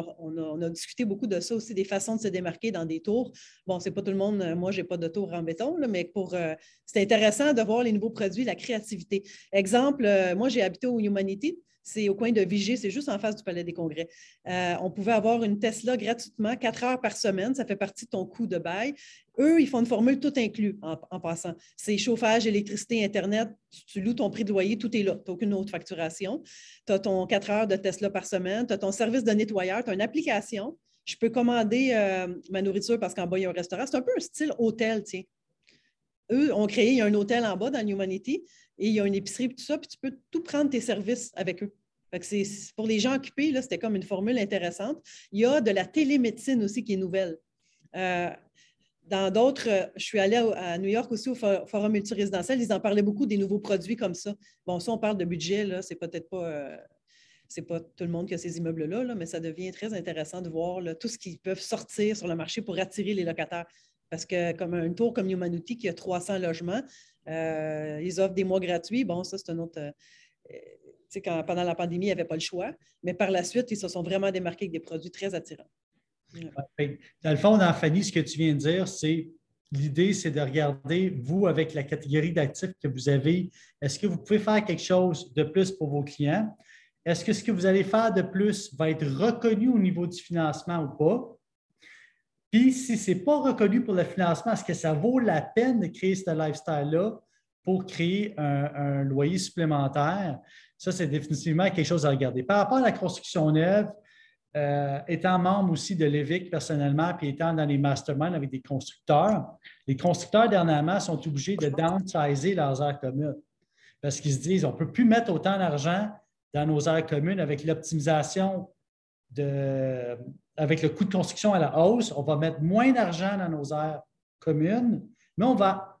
a, discuté beaucoup de ça aussi, des façons de se démarquer dans des tours. Bon, c'est pas tout le monde, moi, je n'ai pas de tour en béton, mais pour c'est intéressant de voir les nouveaux produits, la créativité. Exemple, moi, j'ai habité au Humanity c'est au coin de Vigée, c'est juste en face du Palais des Congrès. Euh, on pouvait avoir une Tesla gratuitement, quatre heures par semaine, ça fait partie de ton coût de bail. Eux, ils font une formule tout inclus en, passant. C'est chauffage, électricité, Internet, tu, loues ton prix de loyer, tout est là. Tu n'as aucune autre facturation. Tu as ton quatre heures de Tesla par semaine, tu as ton service de nettoyeur, tu as une application. Je peux commander euh, ma nourriture parce qu'en bas, il y a un restaurant. C'est un peu un style hôtel, tiens. Eux ont créé, un hôtel en bas dans Humanity et il y a une épicerie, tout ça, puis tu peux tout prendre tes services avec eux. pour les gens occupés, là, c'était comme une formule intéressante. Il y a de la télémédecine aussi qui est nouvelle. Euh, dans d'autres, je suis allée à New York aussi au Forum multirésidentiel, ils en parlaient beaucoup des nouveaux produits comme ça. Bon, ça, on parle de budget, là, c'est peut-être pas. Euh, c'est pas tout le monde qui a ces immeubles-là, là, mais ça devient très intéressant de voir tout ce qui peut sortir sur le marché pour attirer les locataires. Parce que comme un tour comme Humanity qui a 300 logements, euh, ils offrent des mois gratuits. Bon, ça, c'est un autre. Euh, pendant la pandémie, il n'y avait pas le choix. Mais par la suite, ils se sont vraiment démarqués avec des produits très attirants. Dans le fond, dans Fanny, ce que tu viens de dire, c'est l'idée, c'est de regarder, vous, avec la catégorie d'actifs que vous avez, est-ce que vous pouvez faire quelque chose de plus pour vos clients? Est-ce que ce que vous allez faire de plus va être reconnu au niveau du financement ou pas? Puis, si ce n'est pas reconnu pour le financement, est-ce que ça vaut la peine de créer ce lifestyle-là pour créer un, loyer supplémentaire? Ça, c'est définitivement quelque chose à regarder. Par rapport à la construction neuve, euh, étant membre aussi de l'EVIC personnellement, puis étant dans les masterminds avec des constructeurs, les constructeurs dernièrement sont obligés de downsizer leurs aires communes parce qu'ils se disent on ne peut plus mettre autant d'argent dans nos aires communes avec l'optimisation de, avec le coût de construction à la hausse, on va mettre moins d'argent dans nos aires communes, mais on va,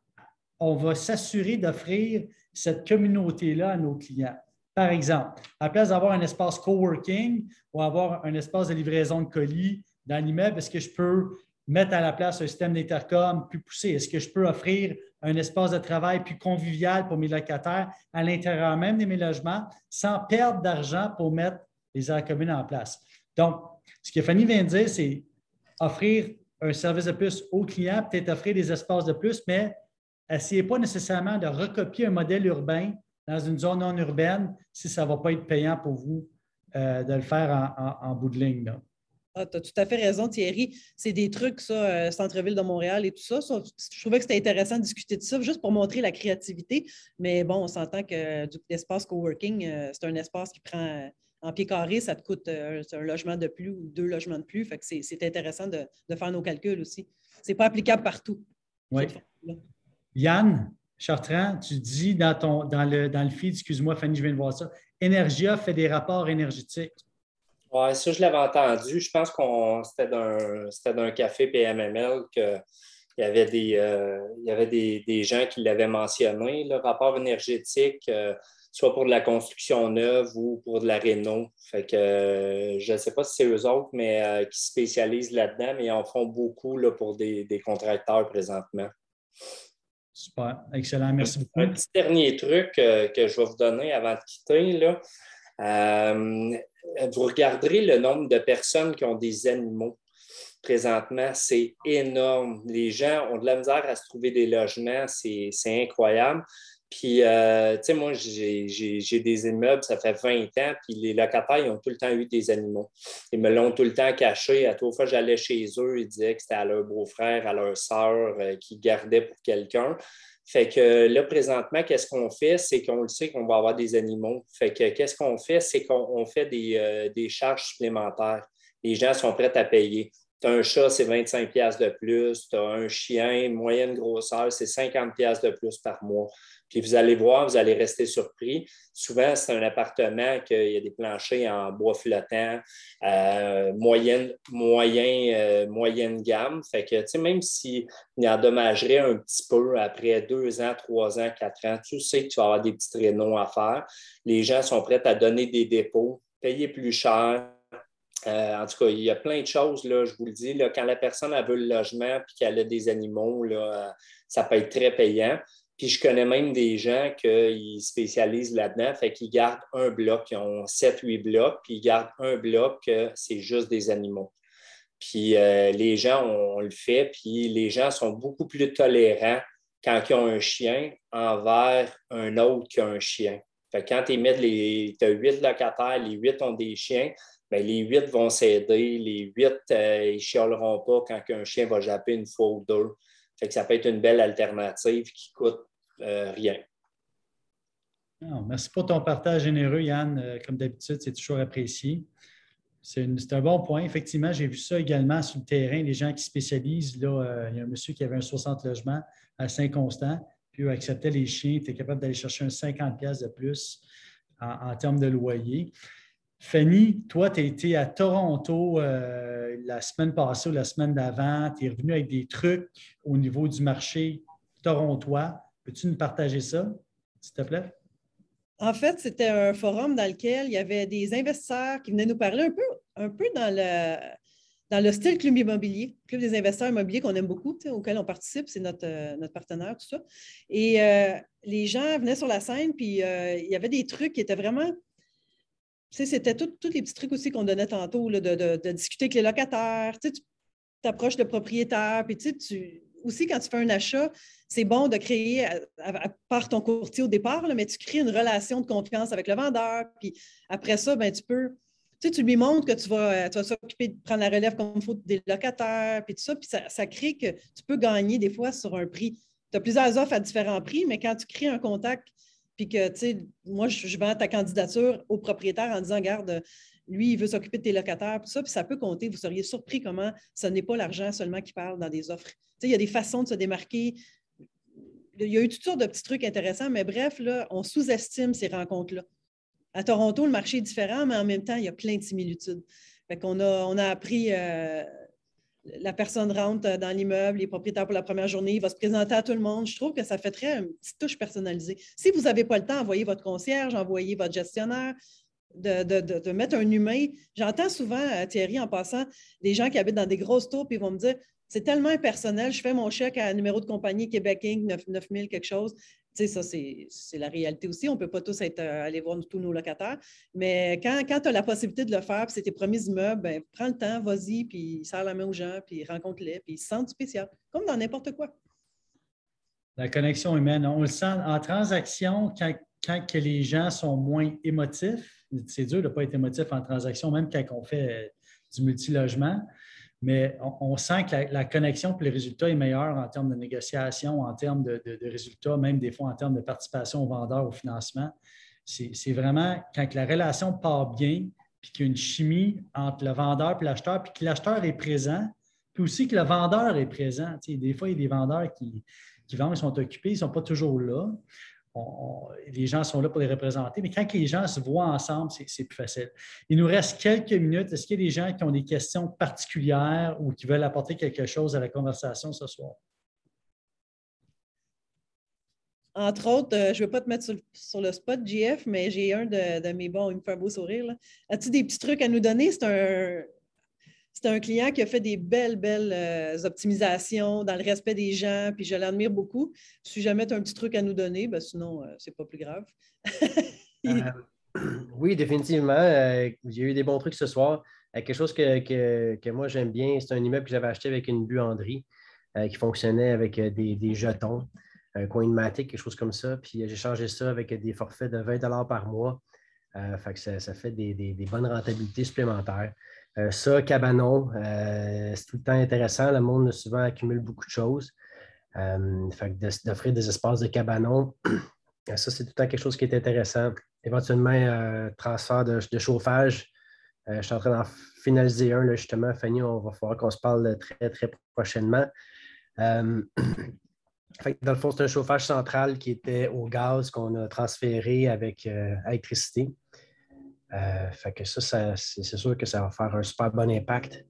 on va s'assurer d'offrir cette communauté-là à nos clients. Par exemple, à la place d'avoir un espace coworking ou avoir un espace de livraison de colis dans l'immeuble, est-ce que je peux mettre à la place un système d'intercom plus poussé? Est-ce que je peux offrir un espace de travail plus convivial pour mes locataires à l'intérieur même de mes logements sans perdre d'argent pour mettre les aires communes en place? Donc, ce que Fanny vient de dire, c'est offrir un service de plus aux clients, peut-être offrir des espaces de plus, mais essayez pas nécessairement de recopier un modèle urbain dans une zone non urbaine si ça ne va pas être payant pour vous euh, de le faire en, bout de ligne. Ah, tu as tout à fait raison, Thierry. C'est des trucs, ça, euh, centre-ville de Montréal et tout ça. Je trouvais que c'était intéressant de discuter de ça, juste pour montrer la créativité. Mais bon, on s'entend que l'espace coworking, euh, c'est un espace qui prend en pied carré, ça te coûte euh, un logement de plus ou deux logements de plus. Fait que c'est intéressant de, faire nos calculs aussi. Ce n'est pas applicable partout. Oui. Yann Chartrand, tu dis dans, ton, dans, le, dans le feed, excuse-moi Fanny, je viens de voir ça, Energia fait des rapports énergétiques. Oui, ça, je l'avais entendu. Je pense que c'était d'un café PMML qu'il y avait des, euh, il y avait des, gens qui l'avaient mentionné, le rapport énergétique. Euh, soit pour de la construction neuve ou pour de la réno. Fait que euh, je ne sais pas si c'est eux autres, mais qui se spécialisent là-dedans, mais ils en font beaucoup là, pour des, contracteurs présentement. Super, excellent, merci beaucoup. Un petit dernier truc que je vais vous donner avant de quitter. Là. vous regarderez le nombre de personnes qui ont des animaux présentement, c'est énorme. Les gens ont de la misère à se trouver des logements, c'est incroyable. Puis, euh, tu sais, moi, j'ai des immeubles, ça fait 20 ans, puis les locataires, ils ont tout le temps eu des animaux. Ils me l'ont tout le temps caché. À toute fois, j'allais chez eux, ils disaient que c'était à leur beau-frère, à leur sœur euh, qui gardait pour quelqu'un. Fait que là, présentement, qu'est-ce qu'on fait? C'est qu'on le sait qu'on va avoir des animaux. Fait que qu'est-ce qu'on fait? C'est qu'on fait des, euh, des charges supplémentaires. Les gens sont prêts à payer. Tu as un chat, c'est 25 pièces de plus. Tu as un chien, moyenne grosseur, c'est 50 pièces de plus par mois. Puis vous allez voir, vous allez rester surpris. Souvent, c'est un appartement qu'il y a des planchers en bois flottant, euh, moyenne, moyen, euh, moyenne gamme. Fait que, tu sais, même s'il endommagerait un petit peu après deux ans, trois ans, quatre ans, tu sais que tu vas avoir des petits traîneaux à faire. Les gens sont prêts à donner des dépôts, payer plus cher. Euh, en tout cas, il y a plein de choses, là, je vous le dis. Là, quand la personne a veut le logement et qu'elle a des animaux, là, ça peut être très payant. Puis je connais même des gens qui spécialisent là-dedans, fait qu'ils gardent un bloc, ils ont 7-8 blocs, puis ils gardent un bloc c'est juste des animaux. Puis euh, les gens, on, le fait, puis les gens sont beaucoup plus tolérants quand ils ont un chien envers un autre qui a un chien. Fait que quand tu as huit locataires, les huit ont des chiens, bien, les huit vont s'aider, les huit, euh, ils ne pas quand un chien va japper une fois ou deux. Fait que ça peut être une belle alternative qui ne coûte euh, rien. merci pour ton partage généreux, Yann. Euh, comme d'habitude, c'est toujours apprécié. C'est un bon point. Effectivement, j'ai vu ça également sur le terrain, les gens qui spécialisent. Là, il y a un monsieur qui avait un 60 logements à Saint-Constant, puis il acceptait les chiens, il était capable d'aller chercher un 50$ de plus en, termes de loyer. Fanny, toi, tu as été à Toronto la semaine passée ou la semaine d'avant. Tu es revenu avec des trucs au niveau du marché torontois. Peux-tu nous partager ça, s'il te plaît? En fait, c'était un forum dans lequel il y avait des investisseurs qui venaient nous parler un peu, dans, le, dans le style Club Immobilier, Club des investisseurs immobiliers qu'on aime beaucoup, auquel on participe, c'est notre, euh, partenaire, tout ça. Et euh, les gens venaient sur la scène, puis euh, il y avait des trucs qui étaient vraiment. Tu sais, c'était tous les petits trucs aussi qu'on donnait tantôt, de, discuter avec les locataires. Tu t'approches le propriétaire, puis tu, tu aussi, quand tu fais un achat, c'est bon de créer, à, part ton courtier au départ, mais tu crées une relation de confiance avec le vendeur. Puis après ça, ben, tu peux, tu, sais, tu lui montres que tu vas, tu vas s'occuper de prendre la relève comme il faut des locataires, puis tout ça. Puis ça, crée que tu peux gagner des fois sur un prix. Tu as plusieurs offres à différents prix, mais quand tu crées un contact, puis que, tu sais, moi, je, vends ta candidature au propriétaire en disant, garde, lui, il veut s'occuper de tes locataires, tout ça, puis ça peut compter. Vous seriez surpris comment ce n'est pas l'argent seulement qui parle dans des offres. il y a des façons de se démarquer. Il y a eu toutes sortes de petits trucs intéressants, mais bref, là, on sous-estime ces rencontres-là. À Toronto, le marché est différent, mais en même temps, il y a plein de similitudes. Fait qu'on a, on a appris, euh, la personne rentre dans l'immeuble, les propriétaires pour la première journée, il va se présenter à tout le monde. Je trouve que ça fait très une petite touche personnalisée. Si vous n'avez pas le temps, envoyez votre concierge, envoyez votre gestionnaire, de, mettre un humain. J'entends souvent, euh, Thierry, en passant, des gens qui habitent dans des grosses tours, puis ils vont me dire c'est tellement impersonnel, je fais mon chèque à un numéro de compagnie Québec Inc., 9, 000 quelque chose. Sais, ça, c'est la réalité aussi. On ne peut pas tous être, euh, aller voir tous nos locataires. Mais quand, quand tu as la possibilité de le faire, puis c'est tes premiers immeubles, ben, prends le temps, vas-y, puis serre la main aux gens, puis rencontre-les, puis ils se spécial, comme dans n'importe quoi. La connexion humaine, on le sent en transaction quand, les gens sont moins émotifs c'est dur de ne pas être émotif en transaction, même quand on fait euh, du multilogement. Mais on, sent que la, connexion et le résultat est meilleur en termes de négociation, en termes de, résultats, même des fois en termes de participation au vendeur, au financement. C'est vraiment quand la relation part bien, puis qu'il y a une chimie entre le vendeur et l'acheteur, puis que l'acheteur est présent, puis aussi que le vendeur est présent. des fois, il y a des vendeurs qui, qui vendent, ils sont occupés, ils ne sont pas toujours là les gens sont là pour les représenter, mais quand les gens se voient ensemble, c'est plus facile. Il nous reste quelques minutes. Est-ce qu'il y a des gens qui ont des questions particulières ou qui veulent apporter quelque chose à la conversation ce soir? Entre autres, euh, je ne veux pas te mettre sur, le spot, JF, mais j'ai un de, mes bons, il me fait un beau sourire. As-tu des petits trucs à nous donner? C'est un, c'est un client qui a fait des belles, belles euh, optimisations dans le respect des gens, puis je l'admire beaucoup. Si jamais tu as un petit truc à nous donner, ben sinon, euh, c'est pas plus grave. Euh, oui, définitivement. j'ai eu des bons trucs ce soir. quelque chose que, moi j'aime bien, c'est un immeuble que j'avais acheté avec une buanderie qui fonctionnait avec des, jetons, un Coinmatic, quelque chose comme ça. Puis j'ai changé ça avec des forfaits de 20 par mois. fait que ça, fait des bonnes rentabilités supplémentaires. Euh, ça, Cabanon, euh, c'est tout le temps intéressant. Le monde souvent accumule beaucoup de choses. Euh, d'offrir des espaces de cabanon, ça, c'est tout le temps quelque chose qui est intéressant. Éventuellement, transfert de, chauffage je suis en train d'en finaliser un, là, justement. Fanny, on va falloir qu'on se parle très, très prochainement. dans le fond, c'est un chauffage central qui était au gaz qu'on a transféré avec électricité. Fait que ça, c'est sûr que ça va faire un super bon impact.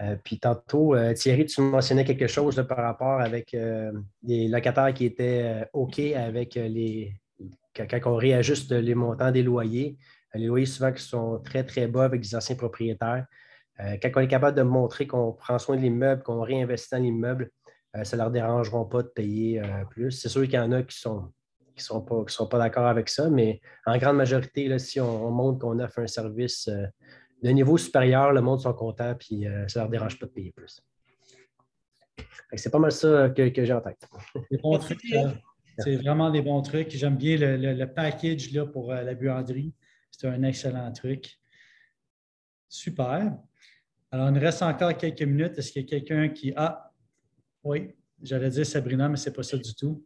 Euh, puis tantôt, euh, Thierry, tu mentionnais quelque chose par rapport avec euh, les locataires qui étaient OK avec les. Quand on réajuste les montants des loyers, les loyers souvent qui sont très, très bas avec des anciens propriétaires. quand on est capable de montrer qu'on prend soin de l'immeuble, qu'on réinvestit dans l'immeuble, ça ne leur dérangeront pas de payer plus. C'est sûr qu'il y en a qui sont qui ne sont pas, sont pas d'accord avec ça, mais en grande majorité, là, si on, montre qu'on offre un service de niveau supérieur, le monde sont contents, puis euh, ça ne leur dérange pas de payer plus. C'est pas mal ça que, j'ai en tête. C'est vraiment des bons trucs. J'aime bien le, package là, pour euh, la buanderie. C'est un excellent truc. Super. Alors, il nous reste encore quelques minutes. Est-ce qu'il y a quelqu'un qui. Ah, oui, j'allais dire Sabrina, mais ce n'est pas ça du tout.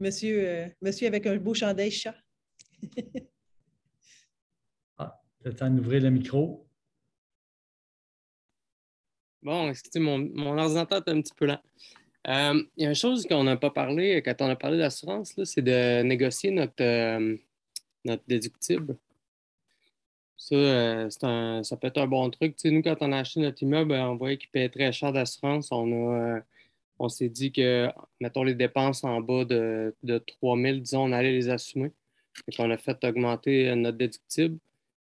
Monsieur, euh, monsieur avec un beau chandail chat. Le temps d'ouvrir le micro. Bon, excusez, mon, mon ordinateur est un petit peu lent. Euh, il y a une chose qu'on n'a pas parlé quand on a parlé d'assurance, c'est de négocier notre, euh, notre déductible. Ça, euh, un, ça peut être un bon truc. nous, quand on a acheté notre immeuble, on voyait qu'il payait très cher d'assurance. On, on s'est dit que, mettons, les dépenses en bas de, de 3 000, disons, on allait les assumer. Et on a fait augmenter notre déductible.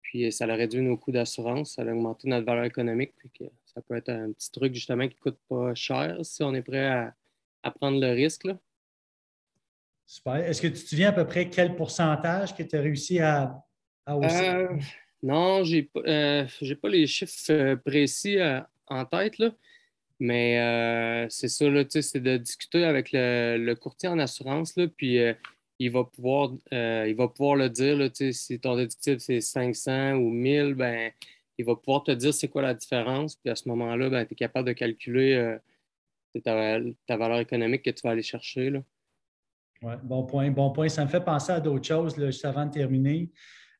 Puis ça a réduit nos coûts d'assurance, ça a augmenté notre valeur économique. Puis que ça peut être un petit truc justement qui ne coûte pas cher si on est prêt à, prendre le risque. Là. Super. Est-ce que tu te souviens à peu près quel pourcentage que tu as réussi à, à hausser? Euh, non, je n'ai pas, euh, pas, les chiffres euh, précis en tête, là. Mais c'est ça, c'est de discuter avec le, courtier en assurance, là, puis il va pouvoir, euh, il va pouvoir le dire, là, si ton déductible c'est 500 ou 1000, ben, il va pouvoir te dire c'est quoi la différence. Puis à ce moment-là, ben, tu es capable de calculer euh, ta, valeur économique que tu vas aller chercher. Là. bon point. Bon point. Ça me fait penser à d'autres choses, là, juste avant de terminer.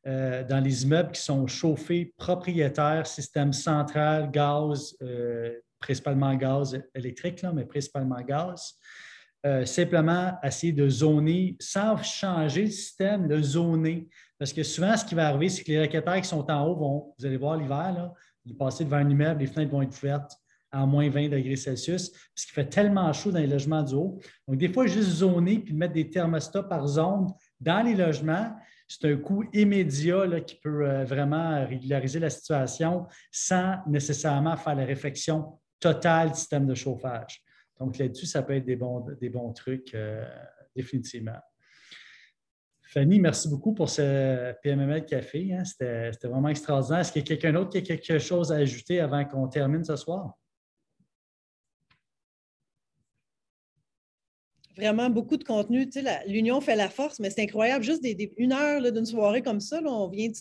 Euh, dans les immeubles qui sont chauffés propriétaires, système central, gaz, principalement gaz électrique, là, mais principalement gaz. Euh, simplement essayer de zoner sans changer le système, le zoner. Parce que souvent, ce qui va arriver, c'est que les locataires qui sont en haut vont, vous allez voir l'hiver, là, ils passer devant un immeuble, les fenêtres vont être ouvertes à moins 20 degrés Celsius, parce qu'il fait tellement chaud dans les logements du haut. Donc, des fois, juste zoner puis mettre des thermostats par zone dans les logements, c'est un coût immédiat qui peut euh, vraiment régulariser la situation sans nécessairement faire la réflexion totale du système de chauffage. Donc là-dessus, ça peut être des bons, des bons trucs, euh, définitivement. Fanny, merci beaucoup pour ce PMML Café. Hein. C'était vraiment extraordinaire. Est-ce qu'il y a quelqu'un d'autre qui a quelque chose à ajouter avant qu'on termine ce soir? Vraiment beaucoup de contenu. L'union fait la force, mais c'est incroyable. Juste une heure d'une soirée comme ça, on vient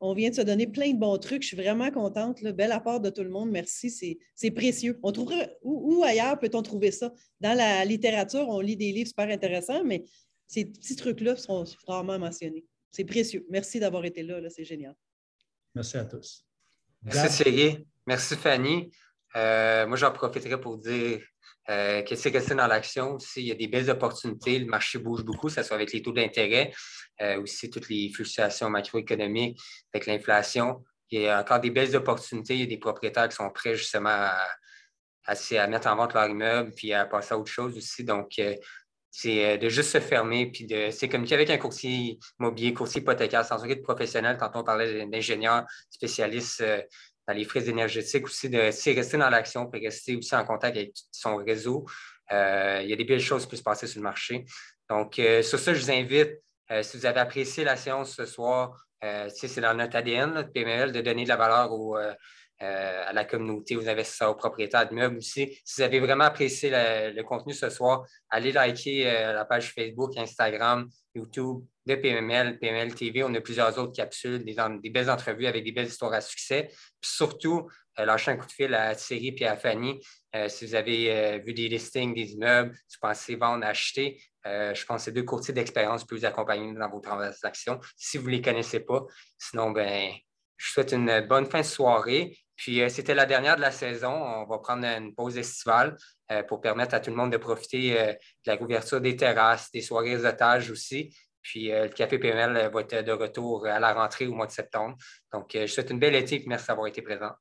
on vient de se donner plein de bons trucs. Je suis vraiment contente. Bel apport de tout le monde. Merci. C'est précieux. On trouverait, où, ailleurs peut-on trouver ça? Dans la littérature, on lit des livres super intéressants, mais ces petits trucs-là sont rarement mentionnés. C'est précieux. Merci d'avoir été là. là. C'est génial. Merci à tous. Merci Thierry. Merci Fanny. Euh, moi, j'en profiterai pour dire euh, que c'est dans l'action? Aussi. Il y a des belles opportunités. Le marché bouge beaucoup, ça soit avec les taux d'intérêt, euh, aussi toutes les fluctuations macroéconomiques, avec l'inflation. Il y a encore des belles opportunités. Il y a des propriétaires qui sont prêts justement à, à, mettre en vente leur immeuble puis à passer à autre chose aussi. Donc, euh, c'est de juste se fermer puis de c'est communiquer avec un courtier immobilier, courtier hypothécaire, sans aucun professionnel. Tantôt, on parlait d'ingénieurs spécialistes dans les frises énergétiques aussi, de rester dans l'action, puis rester aussi en contact avec son réseau. Euh, il y a des belles choses qui peuvent se passer sur le marché. Donc, euh, sur ça, je vous invite, euh, si vous avez apprécié la séance ce soir, c'est dans notre ADN, notre PML, de donner de la valeur à la communauté, aux investisseurs, aux propriétaires d'immeubles aussi. Si vous avez vraiment apprécié le, contenu ce soir, allez liker la page Facebook, Instagram, YouTube de PML, PML TV. On a plusieurs autres capsules, des, belles entrevues avec des belles histoires à succès. Puis surtout, euh, lâchez un coup de fil à Thierry et à Fanny. Euh, si vous avez euh, vu des listings des immeubles, si vous pensez vendre, acheter, je pense que c'est deux courtiers d'expérience pour vous accompagner dans vos transactions si vous ne les connaissez pas. Sinon, ben, je vous souhaite une bonne fin de soirée. Puis, c'était la dernière de la saison. On va prendre une pause estivale pour permettre à tout le monde de profiter de la couverture des terrasses, des soirées otages aussi. Puis le Café PML va être de retour à la rentrée au mois de septembre. Donc, je souhaite une belle été merci d'avoir été présent.